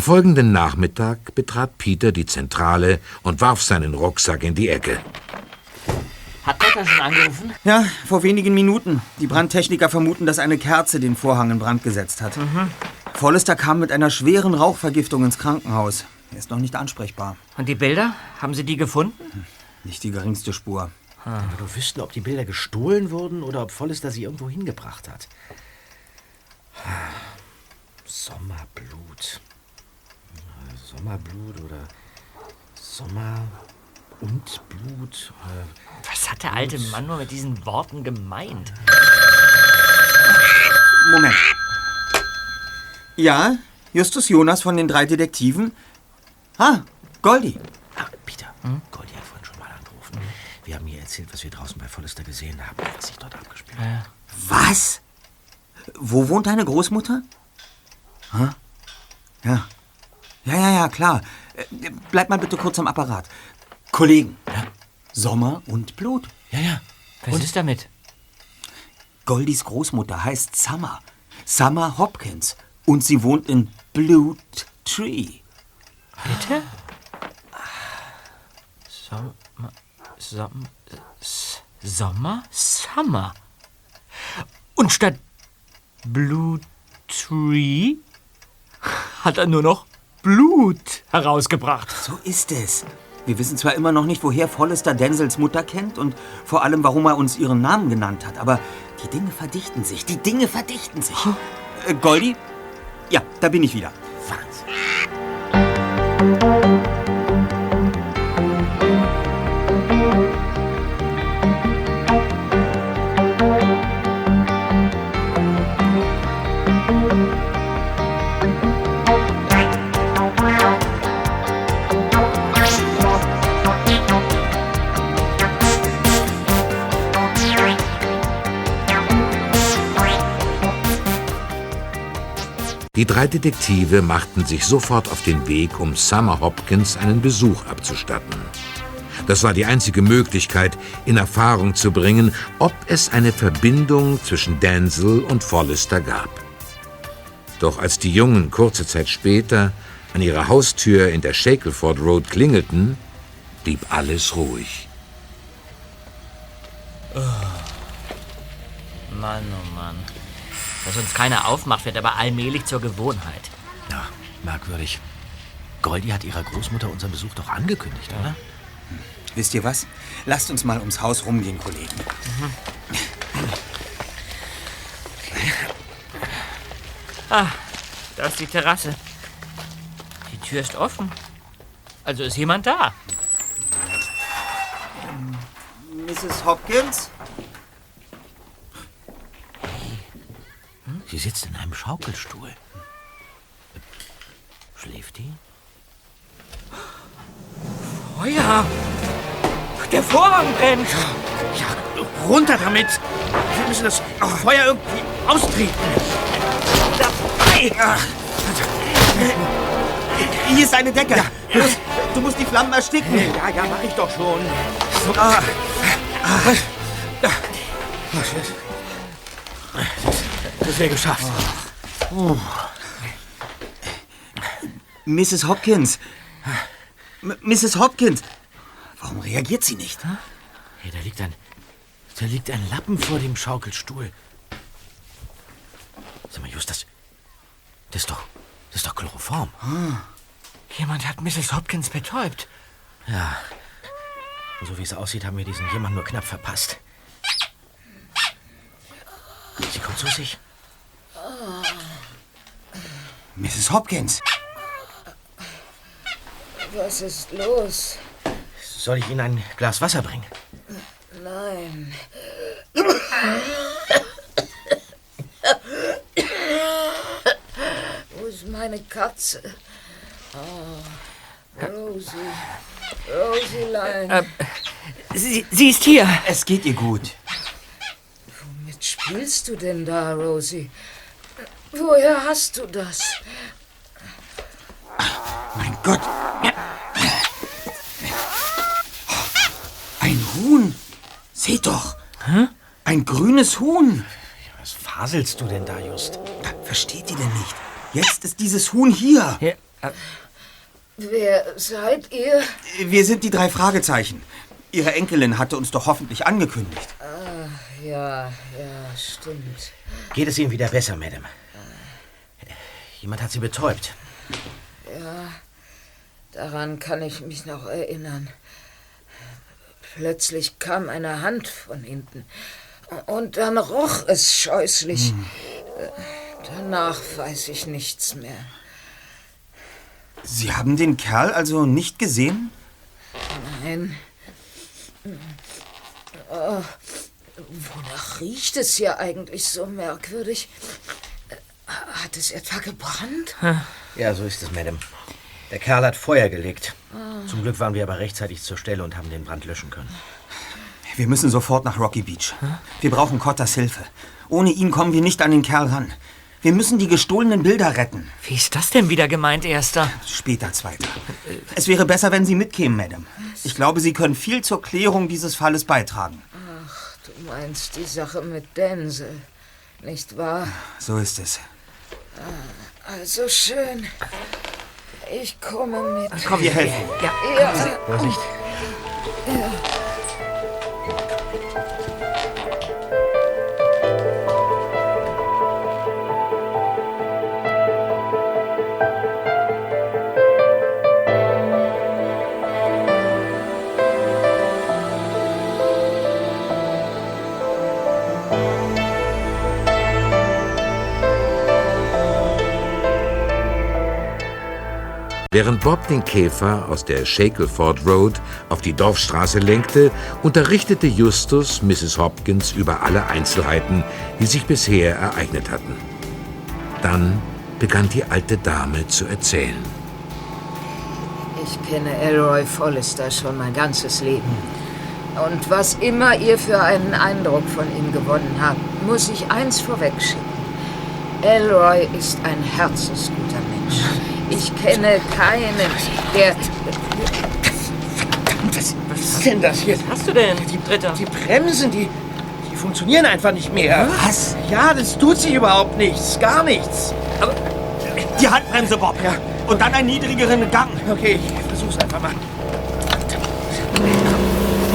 Folgenden Nachmittag betrat Peter die Zentrale und warf seinen Rucksack in die Ecke. Hat Peter schon angerufen? Ja, vor wenigen Minuten. Die Brandtechniker vermuten, dass eine Kerze den Vorhang in Brand gesetzt hat. Mhm. Forrester kam mit einer schweren Rauchvergiftung ins Krankenhaus. Er ist noch nicht ansprechbar. Und die Bilder? Haben Sie die gefunden? Nicht die geringste Spur. Wenn wir nur wüssten, ob die Bilder gestohlen wurden oder ob Follister sie irgendwo hingebracht hat. Sommerblut. Sommerblut oder Sommer und Blut. Äh, Was hat der alte Mann nur mit diesen Worten gemeint? Moment. Ja, Justus Jonas von den drei Detektiven? Ah, Goldi. Ah, Peter, Goldi hat vorhin schon mal angerufen. Wir haben ihr erzählt, was wir draußen bei Follister gesehen haben, was sich dort abgespielt hat. Was? Wo wohnt deine Großmutter? Hä? Ja. Ja, ja, ja, klar. Äh, Bleib mal bitte kurz am Apparat. Kollegen. Sommer und Blut. Ja, ja. Was ist damit? Goldis Großmutter heißt Summer. Summer Hopkins. Und sie wohnt in Blue Tree. Bitte? Sommer. Sommer. Sommer? Summer. Und statt Blue Tree hat er nur noch Blut herausgebracht. So ist es. Wir wissen zwar immer noch nicht, woher Follister Denzels Mutter kennt und vor allem, warum er uns ihren Namen genannt hat, aber die Dinge verdichten sich. Die Dinge verdichten sich. Äh, Goldi? Ja, da bin ich wieder. Die drei Detektive machten sich sofort auf den Weg, um Summer Hopkins einen Besuch abzustatten. Das war die einzige Möglichkeit, in Erfahrung zu bringen, ob es eine Verbindung zwischen Denzel und Follister gab. Doch als die Jungen kurze Zeit später an ihrer Haustür in der Shackleford Road klingelten, blieb alles ruhig. Mann, oh Mann. Dass uns keiner aufmacht, wird aber allmählich zur Gewohnheit. Ja, merkwürdig. Goldi hat ihrer Großmutter unseren Besuch doch angekündigt, oder? Wisst ihr was? Lasst uns mal ums Haus rumgehen, Kollegen. Ah, da ist die Terrasse. Die Tür ist offen. Also ist jemand da. Mrs. Hopkins? Sitzt in einem Schaukelstuhl. Schläft die? Feuer! Der Vorhang brennt! Ja, runter damit! Wir müssen das Feuer irgendwie austreten. Dabei! Hier ist eine Decke. Du, musst, du musst die Flammen ersticken. Ja, ja, mach ich doch schon. Ah. Das wäre geschafft. Oh. Mrs. Hopkins. M Mrs. Hopkins. Warum reagiert sie nicht? Hey, da liegt ein. Da liegt ein Lappen vor dem Schaukelstuhl. Sag mal, Just, das. Das ist doch. Das ist doch Chloroform. Jemand hat Mrs. Hopkins betäubt. Ja. Und so wie es aussieht, haben wir diesen jemand nur knapp verpasst. Sie kommt zu sich. Mrs. Hopkins. Was ist los? Soll ich Ihnen ein Glas Wasser bringen? Nein. Wo ist meine Katze? Oh, Rosie. Rosielein. Äh, sie, sie ist hier. Es geht ihr gut. Womit spielst du denn da, Rosie? Woher hast du das? Mein Gott. Ein Huhn. Seht doch. Ein grünes Huhn. Was faselst du denn da, Just? Versteht ihr denn nicht? Jetzt ist dieses Huhn hier. Wer seid ihr? Wir sind die drei Fragezeichen. Ihre Enkelin hatte uns doch hoffentlich angekündigt. Ah, ja, ja, stimmt. Geht es Ihnen wieder besser, Madame? Jemand hat Sie betäubt. Ja, daran kann ich mich noch erinnern. Plötzlich kam eine Hand von hinten. Und dann roch es scheußlich. Hm. Danach weiß ich nichts mehr. Sie haben den Kerl also nicht gesehen? Nein. Oh, wonach riecht es hier eigentlich so merkwürdig? Hat es etwa gebrannt? Ja, so ist es, Madame. Der Kerl hat Feuer gelegt. Zum Glück waren wir aber rechtzeitig zur Stelle und haben den Brand löschen können. Wir müssen sofort nach Rocky Beach. Wir brauchen Cottas Hilfe. Ohne ihn kommen wir nicht an den Kerl ran. Wir müssen die gestohlenen Bilder retten. Wie ist das denn wieder gemeint, Erster? Später, Zweiter. Es wäre besser, wenn Sie mitkämen, Madame. Ich glaube, Sie können viel zur Klärung dieses Falles beitragen. Ach, du meinst die Sache mit Denzel, nicht wahr? So ist es. Also schön. Ich komme mit. Komm, wir helfen. Ja. ja. Vorsicht. ja. Während Bob den Käfer aus der Shackleford Road auf die Dorfstraße lenkte, unterrichtete Justus Mrs. Hopkins über alle Einzelheiten, die sich bisher ereignet hatten. Dann begann die alte Dame zu erzählen. Ich kenne Elroy Follister schon mein ganzes Leben. Und was immer ihr für einen Eindruck von ihm gewonnen habt, muss ich eins vorwegschicken. Elroy ist ein herzensguter Mensch. Ich kenne keinen, der... Was, was ist denn das hier? Was hast du denn, die, Dritter? Die Bremsen, die, die funktionieren einfach nicht mehr. Was? Ja, das tut sich überhaupt nichts. Gar nichts. Aber die Handbremse, Bob. Ja. Und dann einen niedrigeren Gang. Okay, ich versuch's einfach mal.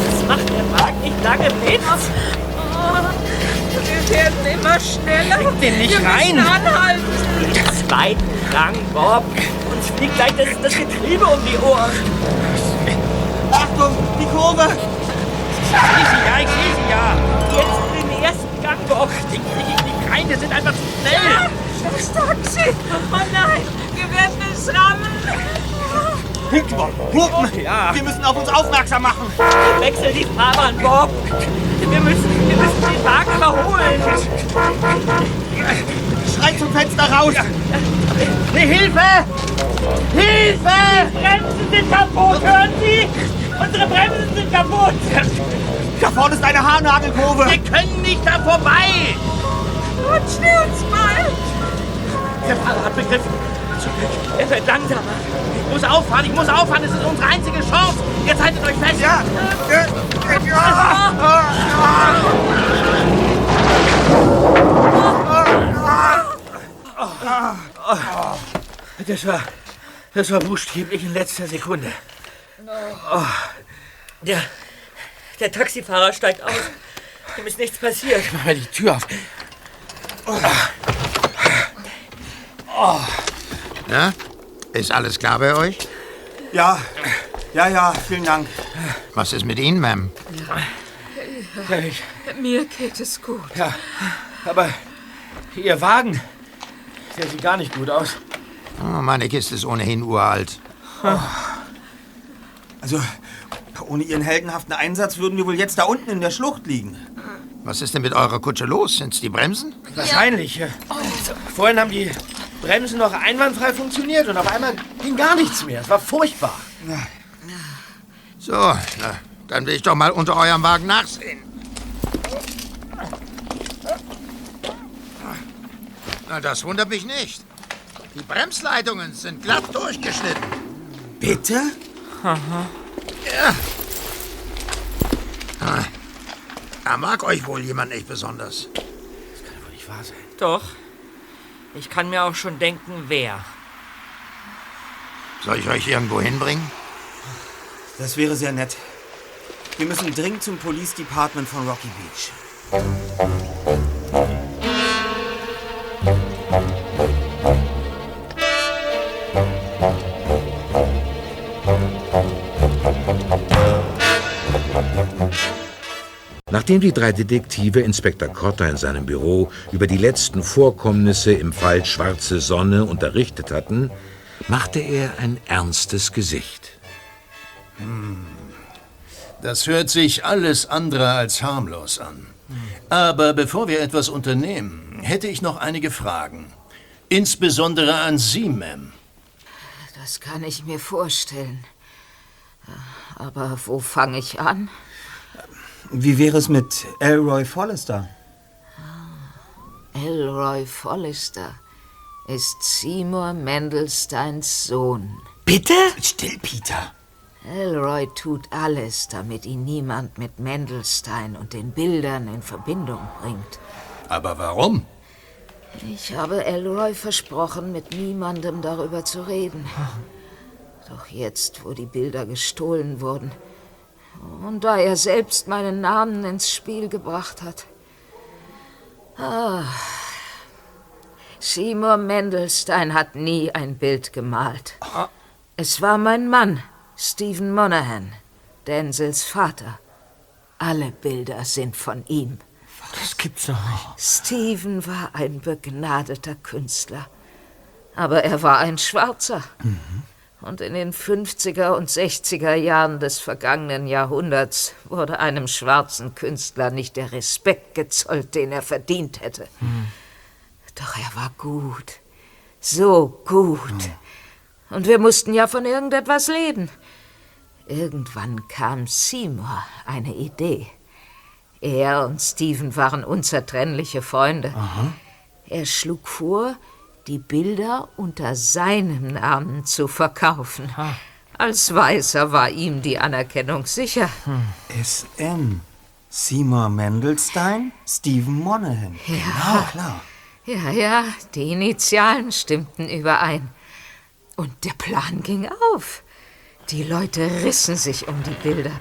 Was macht der Wagen nicht lange mit? Wir werden immer schneller. Krieg den nicht Wir rein. müssen anhalten. Zweiten Gang, Bob. Uns fliegt gleich das, das Getriebe um die Ohren. Achtung, die Kurve. Ich sehe sie ja, ich sehe sie ja. Jetzt den ersten Gang, Bob. Ich kriege ich nicht rein, wir sind einfach zu schnell. Ja, das Taxi. Oh nein, wir werden es rammen. Hinten, Bob. Hupen. Ja. Wir müssen auf uns aufmerksam machen. Wechsel die Fahrbahn, Bob. Wir müssen den Wagen überholen. Schreit zum Fenster raus. Eine Hilfe! Hilfe! Bremsen sind kaputt, hören Sie? Unsere Bremsen sind kaputt. Da vorne ist eine Haarnagelkurve. Wir können nicht da vorbei. Rutsch uns mal. Der Fahrer hat begriffen. Er fährt langsamer. Ich muss auffahren, ich muss auffahren. Das ist unsere einzige Chance. Jetzt haltet euch fest. Ja. Das war, das war buchstäblich in letzter Sekunde. Oh. Der, der Taxifahrer steigt aus. Ihm ist nichts passiert. Mach mal die Tür auf. Na, ist alles klar bei euch? Ja, ja, ja, vielen Dank. Was ist mit Ihnen, Ma'am? Ja, ich, Mir geht es gut. ja, aber Ihr Wagen, der sieht gar nicht gut aus. Oh, meine Kiste ist ohnehin uralt. Also, ohne Ihren heldenhaften Einsatz würden wir wohl jetzt da unten in der Schlucht liegen. Was ist denn mit eurer Kutsche los? Sind's die Bremsen? Wahrscheinlich. ja. Vorhin haben die Bremsen noch einwandfrei funktioniert und auf einmal ging gar nichts mehr. Es war furchtbar. So, na, dann will ich doch mal unter eurem Wagen nachsehen. Na, das wundert mich nicht. Die Bremsleitungen sind glatt durchgeschnitten. Bitte? Ja. Ah, Da mag euch wohl jemand nicht besonders. Nicht wahr sein. Doch. Ich kann mir auch schon denken, wer. Soll ich euch irgendwo hinbringen? Das wäre sehr nett. Wir müssen dringend zum Police Department von Rocky Beach. Nachdem die drei Detektive Inspektor Cotter in seinem Büro über die letzten Vorkommnisse im Fall Schwarze Sonne unterrichtet hatten, machte er ein ernstes Gesicht. Hm. Das hört sich alles andere als harmlos an. Aber bevor wir etwas unternehmen, hätte ich noch einige Fragen. Insbesondere an Sie, Ma'am. Das kann ich mir vorstellen. Aber wo fange ich an? Wie wäre es mit Elroy Forrester? Elroy Forrester ist Seymour Mendelsteins Sohn. Bitte? Still, Peter. Elroy tut alles, damit ihn niemand mit Mendelstein und den Bildern in Verbindung bringt. Aber warum? Ich habe Elroy versprochen, mit niemandem darüber zu reden. Doch jetzt, wo die Bilder gestohlen wurden und da er selbst meinen Namen ins Spiel gebracht hat. Ah. Seymour Mendelstein hat nie ein Bild gemalt. Es war mein Mann, Stephen Monahan, Denzels Vater. Alle Bilder sind von ihm. Das gibt's doch nicht. Stephen war ein begnadeter Künstler. Aber er war ein Schwarzer. Mhm. Und in den 50er und 60er Jahren des vergangenen Jahrhunderts wurde einem schwarzen Künstler nicht der Respekt gezollt, den er verdient hätte. Hm. Doch er war gut. So gut. Und wir mussten ja von irgendetwas leben. Irgendwann kam Seymour eine Idee. Er und Stephen waren unzertrennliche Freunde. Er schlug vor, die Bilder unter seinem Namen zu verkaufen. Als Weißer war ihm die Anerkennung sicher. SM. Seymour Mendelstein, Stephen Monahan. Genau, klar. Ja, ja, die Initialen stimmten überein. Und der Plan ging auf. Die Leute rissen sich um die Bilder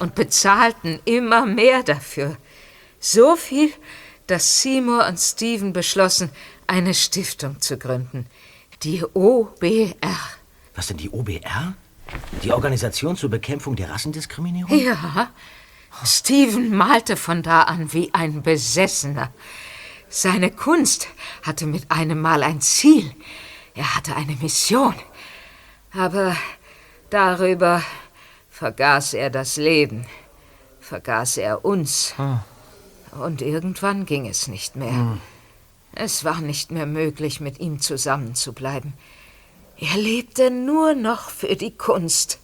und bezahlten immer mehr dafür. So viel, dass Seymour und Stephen beschlossen, eine Stiftung zu gründen. Die OBR. Was denn die OBR? Die Organisation zur Bekämpfung der Rassendiskriminierung? Ja. Stephen malte von da an wie ein Besessener. Seine Kunst hatte mit einem Mal ein Ziel. Er hatte eine Mission. Aber darüber vergaß er das Leben, vergaß er uns. Und irgendwann ging es nicht mehr. Es war nicht mehr möglich, mit ihm zusammenzubleiben. Er lebte nur noch für die Kunst.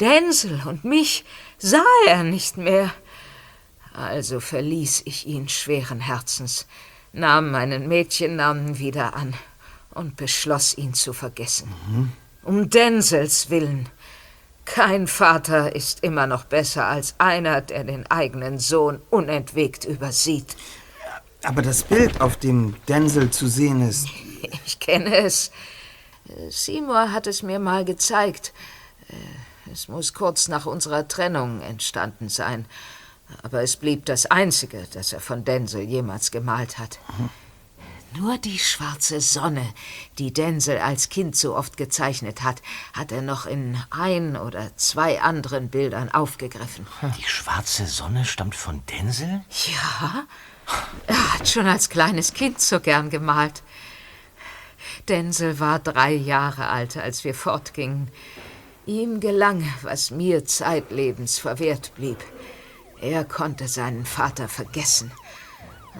Denzel und mich sah er nicht mehr. Also verließ ich ihn schweren Herzens, nahm meinen Mädchennamen wieder an und beschloss, ihn zu vergessen. Um Denzels willen. Kein Vater ist immer noch besser als einer, der den eigenen Sohn unentwegt übersieht. Aber das Bild, auf dem Denzel zu sehen ist, Ich kenne es. Seymour hat es mir mal gezeigt. Äh, Es muss kurz nach unserer Trennung entstanden sein. Aber es blieb das einzige, das er von Denzel jemals gemalt hat. Nur die schwarze Sonne, die Denzel als Kind so oft gezeichnet hat, hat er noch in ein oder zwei anderen Bildern aufgegriffen. Die schwarze Sonne stammt von Denzel? Ja, er hat schon als kleines Kind so gern gemalt. Denzel war drei Jahre alt, als wir fortgingen. Ihm gelang, was mir zeitlebens verwehrt blieb. Er konnte seinen Vater vergessen.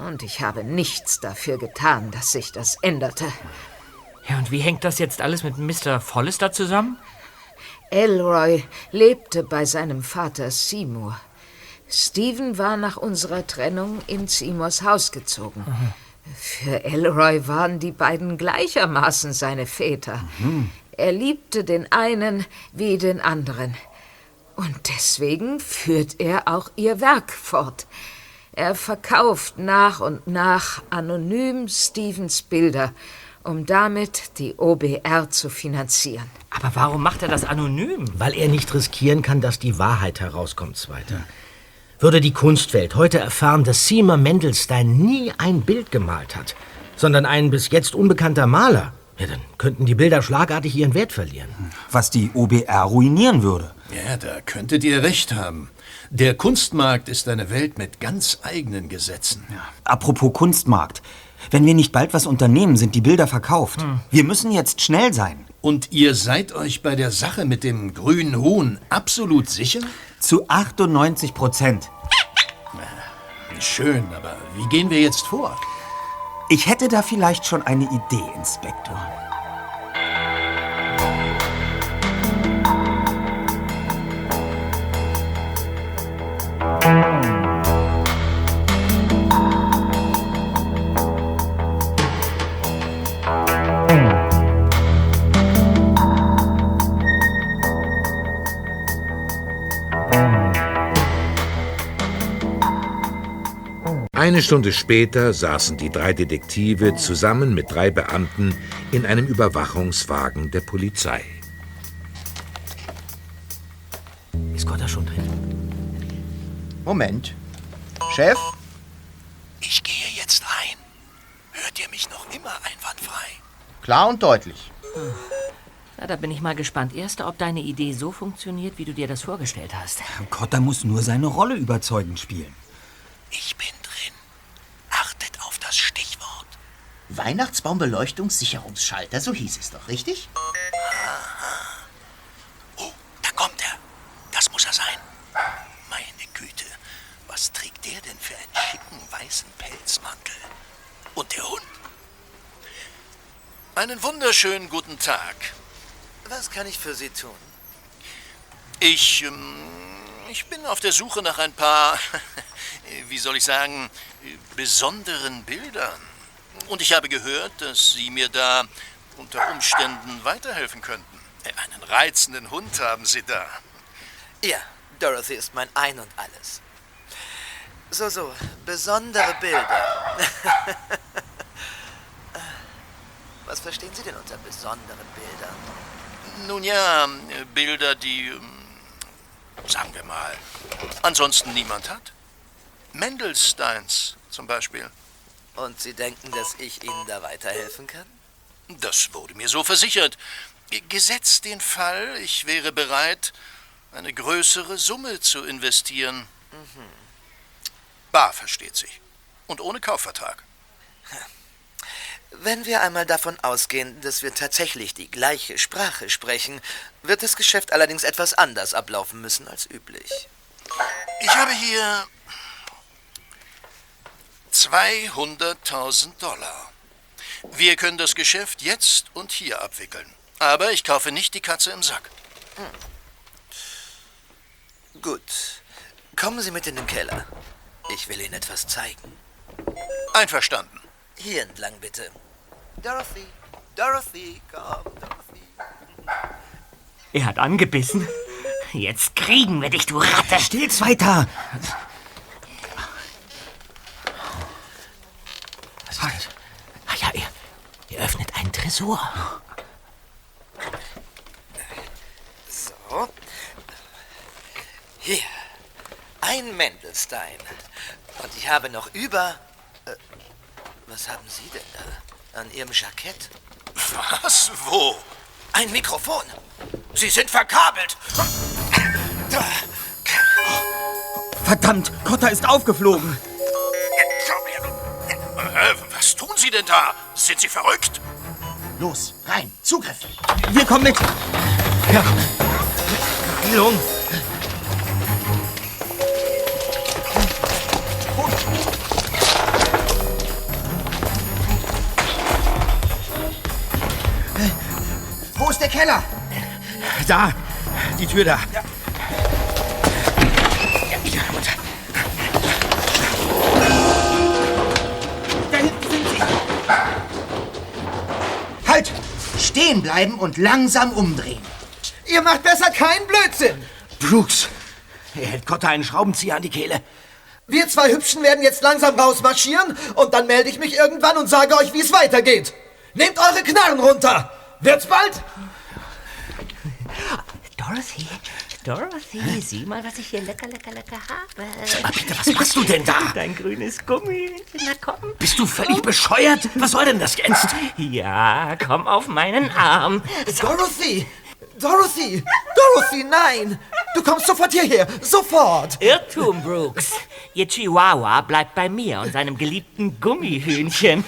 Und ich habe nichts dafür getan, dass sich das änderte. Ja, und wie hängt das jetzt alles mit Mr. Follister zusammen? Elroy lebte bei seinem Vater Seymour. Stephen war nach unserer Trennung in Seymours Haus gezogen. Für Elroy waren die beiden gleichermaßen seine Väter. Er liebte den einen wie den anderen. Und deswegen führt er auch ihr Werk fort. Er verkauft nach und nach anonym Stevens Bilder, um damit die OBR zu finanzieren. Aber warum macht er das anonym? Weil er nicht riskieren kann, dass die Wahrheit herauskommt, Zweiter. Würde die Kunstwelt heute erfahren, dass Seymour Mendelstein nie ein Bild gemalt hat, sondern ein bis jetzt unbekannter Maler, ja, dann könnten die Bilder schlagartig ihren Wert verlieren. was die OBR ruinieren würde. Ja, da könntet ihr recht haben. Der Kunstmarkt ist eine Welt mit ganz eigenen Gesetzen. Apropos Kunstmarkt. Wenn wir nicht bald was unternehmen, sind die Bilder verkauft. Wir müssen jetzt schnell sein. Und ihr seid euch bei der Sache mit dem grünen Huhn absolut sicher? Zu 98 Prozent. Schön, aber wie gehen wir jetzt vor? Ich hätte da vielleicht schon eine Idee, Inspektor. Eine Stunde später saßen die drei Detektive zusammen mit drei Beamten in einem Überwachungswagen der Polizei. Ist Gott da schon drin? Moment. Chef? Ich gehe jetzt rein. Hört ihr mich noch immer einwandfrei? Klar und deutlich. Na, da bin ich mal gespannt. Erst, ob deine Idee so funktioniert, wie du dir das vorgestellt hast. Cotter muss nur seine Rolle überzeugend spielen. Ich bin drin. Achtet auf das Stichwort. Weihnachtsbaumbeleuchtungssicherungsschalter, so hieß es doch, richtig? Oh, da kommt er. Das muss er sein. Meine Güte, was trägt der denn für einen schicken weißen Pelzmantel? Und der Hund? Einen wunderschönen guten Tag. Was kann ich für Sie tun? Ich, ähm, ich bin auf der Suche nach ein paar, wie soll ich sagen, besonderen Bildern. Und ich habe gehört, dass Sie mir da unter Umständen weiterhelfen könnten. Einen reizenden Hund haben Sie da. Ja, Dorothy ist mein Ein und Alles. So, so, besondere Bilder. Was verstehen Sie denn unter besondere Bilder? Nun ja, Bilder, die, ähm, sagen wir mal, ansonsten niemand hat. Mendelsteins zum Beispiel. Und Sie denken, dass ich Ihnen da weiterhelfen kann? Das wurde mir so versichert. Gesetzt den Fall, ich wäre bereit, eine größere Summe zu investieren. Mhm. Bar versteht sich. Und ohne Kaufvertrag. Wenn wir einmal davon ausgehen, dass wir tatsächlich die gleiche Sprache sprechen, wird das Geschäft allerdings etwas anders ablaufen müssen als üblich. Ich habe hier 200.000 Dollar. Wir können das Geschäft jetzt und hier abwickeln. Aber ich kaufe nicht die Katze im Sack. Hm. Gut. Kommen Sie mit in den Keller. Ich will Ihnen etwas zeigen. Einverstanden. Hier entlang bitte. Dorothy, Dorothy, komm, Dorothy. Er hat angebissen. Jetzt kriegen wir dich, du Ratte. Still's weiter. Was ist das? Ach ja, er, er öffnet einen Tresor. So. Hier. Ein Mendelstein. Und ich habe noch über. Äh, was haben Sie denn da? An Ihrem Jackett? Was? Wo? Ein Mikrofon. Sie sind verkabelt. Verdammt, Cotter ist aufgeflogen. Was tun Sie denn da? Sind Sie verrückt? Los, rein, Zugriff. Wir kommen mit. Ja. Jung. Wo ist der Keller? Da, die Tür da. Da Stehen bleiben und langsam umdrehen. Ihr macht besser keinen Blödsinn. Brooks, er hält Cotter einen Schraubenzieher an die Kehle. Wir zwei Hübschen werden jetzt langsam rausmarschieren und dann melde ich mich irgendwann und sage euch, wie es weitergeht. Nehmt eure Knarren runter. Wird's bald? Dorothy, Dorothy, sieh mal, was ich hier lecker, lecker, lecker habe. Aber bitte, was machst du denn da? Dein grünes Gummi. Na komm. Bist du völlig bescheuert? Was soll denn das jetzt? Ja, komm auf meinen Arm. Dorothy! Dorothy! Dorothy, nein! Du kommst sofort hierher. Sofort. Irrtum, Brooks. Ihr Chihuahua bleibt bei mir und seinem geliebten Gummihühnchen.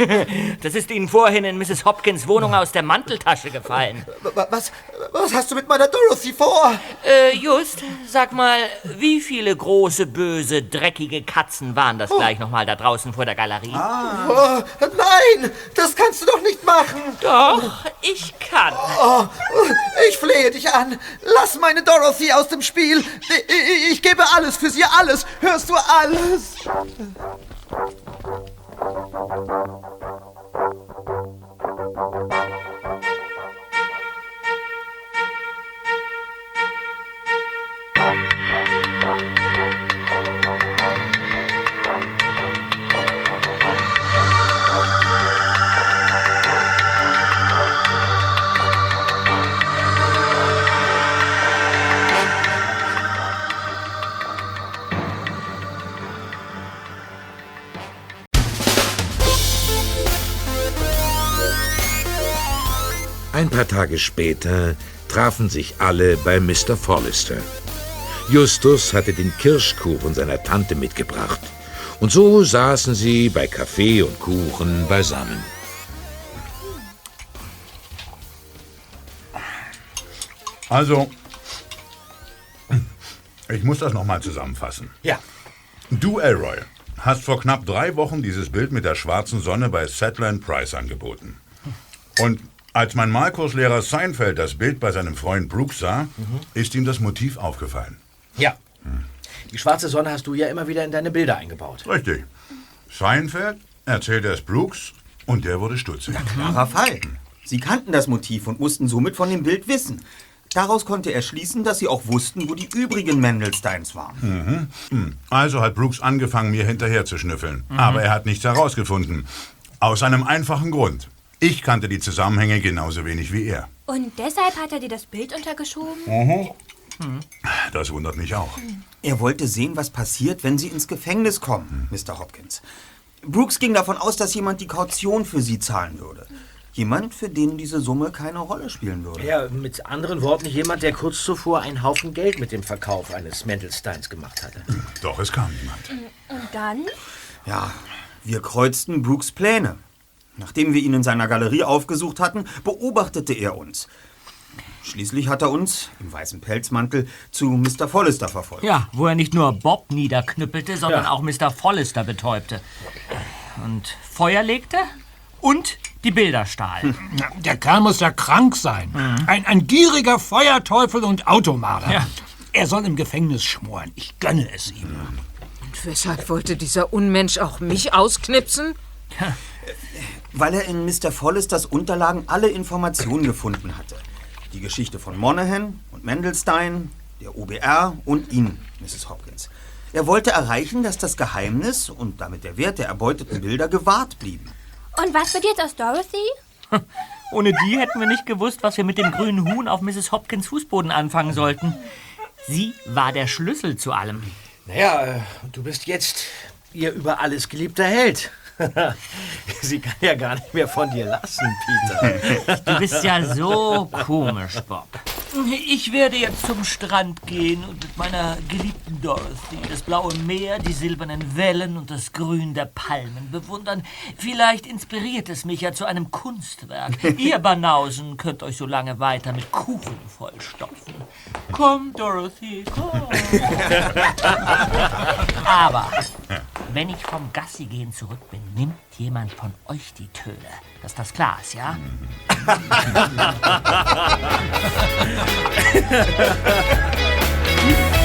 Das ist Ihnen vorhin in Mrs. Hopkins Wohnung aus der Manteltasche gefallen. Was, was hast du mit meiner Dorothy vor? Äh, Just, sag mal, wie viele große, böse, dreckige Katzen waren das gleich nochmal da draußen vor der Galerie? Oh, nein, das kannst du doch nicht machen. Doch, ich kann. Oh, ich flehe dich an. Lass meine Dorothy aus dem Spiel. Ich, ich, gebe alles für sie, alles. Hörst du alles? Ein Tage später trafen sich alle bei Mr. Forlister. Justus hatte den Kirschkuchen seiner Tante mitgebracht. Und so saßen sie bei Kaffee und Kuchen beisammen. Also, ich muss das nochmal zusammenfassen. Ja. Du, Elroy, hast vor knapp drei Wochen dieses Bild mit der schwarzen Sonne bei Settler Price angeboten. Und als mein Malkurslehrer Seinfeld das Bild bei seinem Freund Brooks sah, ist ihm das Motiv aufgefallen. Ja. Die schwarze Sonne hast du ja immer wieder in deine Bilder eingebaut. Richtig. Seinfeld erzählte es Brooks und der wurde stutzig. Klarer Fall. Sie kannten das Motiv und mussten somit von dem Bild wissen. Daraus konnte er schließen, dass sie auch wussten, wo die übrigen Mendelsteins waren. Mhm. Hm. Also hat Brooks angefangen, mir hinterher zu schnüffeln. Mhm. Aber er hat nichts herausgefunden. Aus einem einfachen Grund. Ich kannte die Zusammenhänge genauso wenig wie er. Und deshalb hat er dir das Bild untergeschoben? Mhm. Das wundert mich auch. Er wollte sehen, was passiert, wenn sie ins Gefängnis kommen, Mr. Hopkins. Brooks ging davon aus, dass jemand die Kaution für sie zahlen würde. Jemand, für den diese Summe keine Rolle spielen würde. Ja, mit anderen Worten jemand, der kurz zuvor einen Haufen Geld mit dem Verkauf eines Mendelsteins gemacht hatte. Doch, es kam niemand. Und dann? Ja, wir kreuzten Brooks Pläne. Nachdem wir ihn in seiner Galerie aufgesucht hatten, beobachtete er uns. Schließlich hat er uns, im weißen Pelzmantel, zu Mr. Follister verfolgt. Ja, wo er nicht nur Bob niederknüppelte, sondern Ja. auch Mr. Follister betäubte. Und Feuer legte und die Bilder stahl. Der Kerl muss ja krank sein. Ein, ein gieriger Feuerteufel und Automarder. Ja. Er soll im Gefängnis schmoren. Ich gönne es ihm. Und weshalb wollte dieser Unmensch auch mich ausknipsen? Weil er in Mr. Follisters Unterlagen alle Informationen gefunden hatte. Die Geschichte von Monaghan und Mendelstein, der OBR und ihn, Mrs. Hopkins. Er wollte erreichen, dass das Geheimnis und damit der Wert der erbeuteten Bilder gewahrt blieben. Und was wird jetzt aus Dorothy? Ohne die hätten wir nicht gewusst, was wir mit dem grünen Huhn auf Mrs. Hopkins Fußboden anfangen sollten. Sie war der Schlüssel zu allem. Naja, äh, du bist jetzt ihr über alles geliebter Held. Sie kann ja gar nicht mehr von dir lassen, Peter. Du bist ja so komisch, Bob. Ich werde jetzt zum Strand gehen und mit meiner geliebten Dorothy das blaue Meer, die silbernen Wellen und das Grün der Palmen bewundern. Vielleicht inspiriert es mich ja zu einem Kunstwerk. Ihr Banausen könnt euch so lange weiter mit Kuchen vollstopfen. Komm, Dorothy, komm. Aber wenn ich vom Gassigehen zurück bin, nimmt jemand von euch die Töne. Das ist das Glas, ja? Mhm.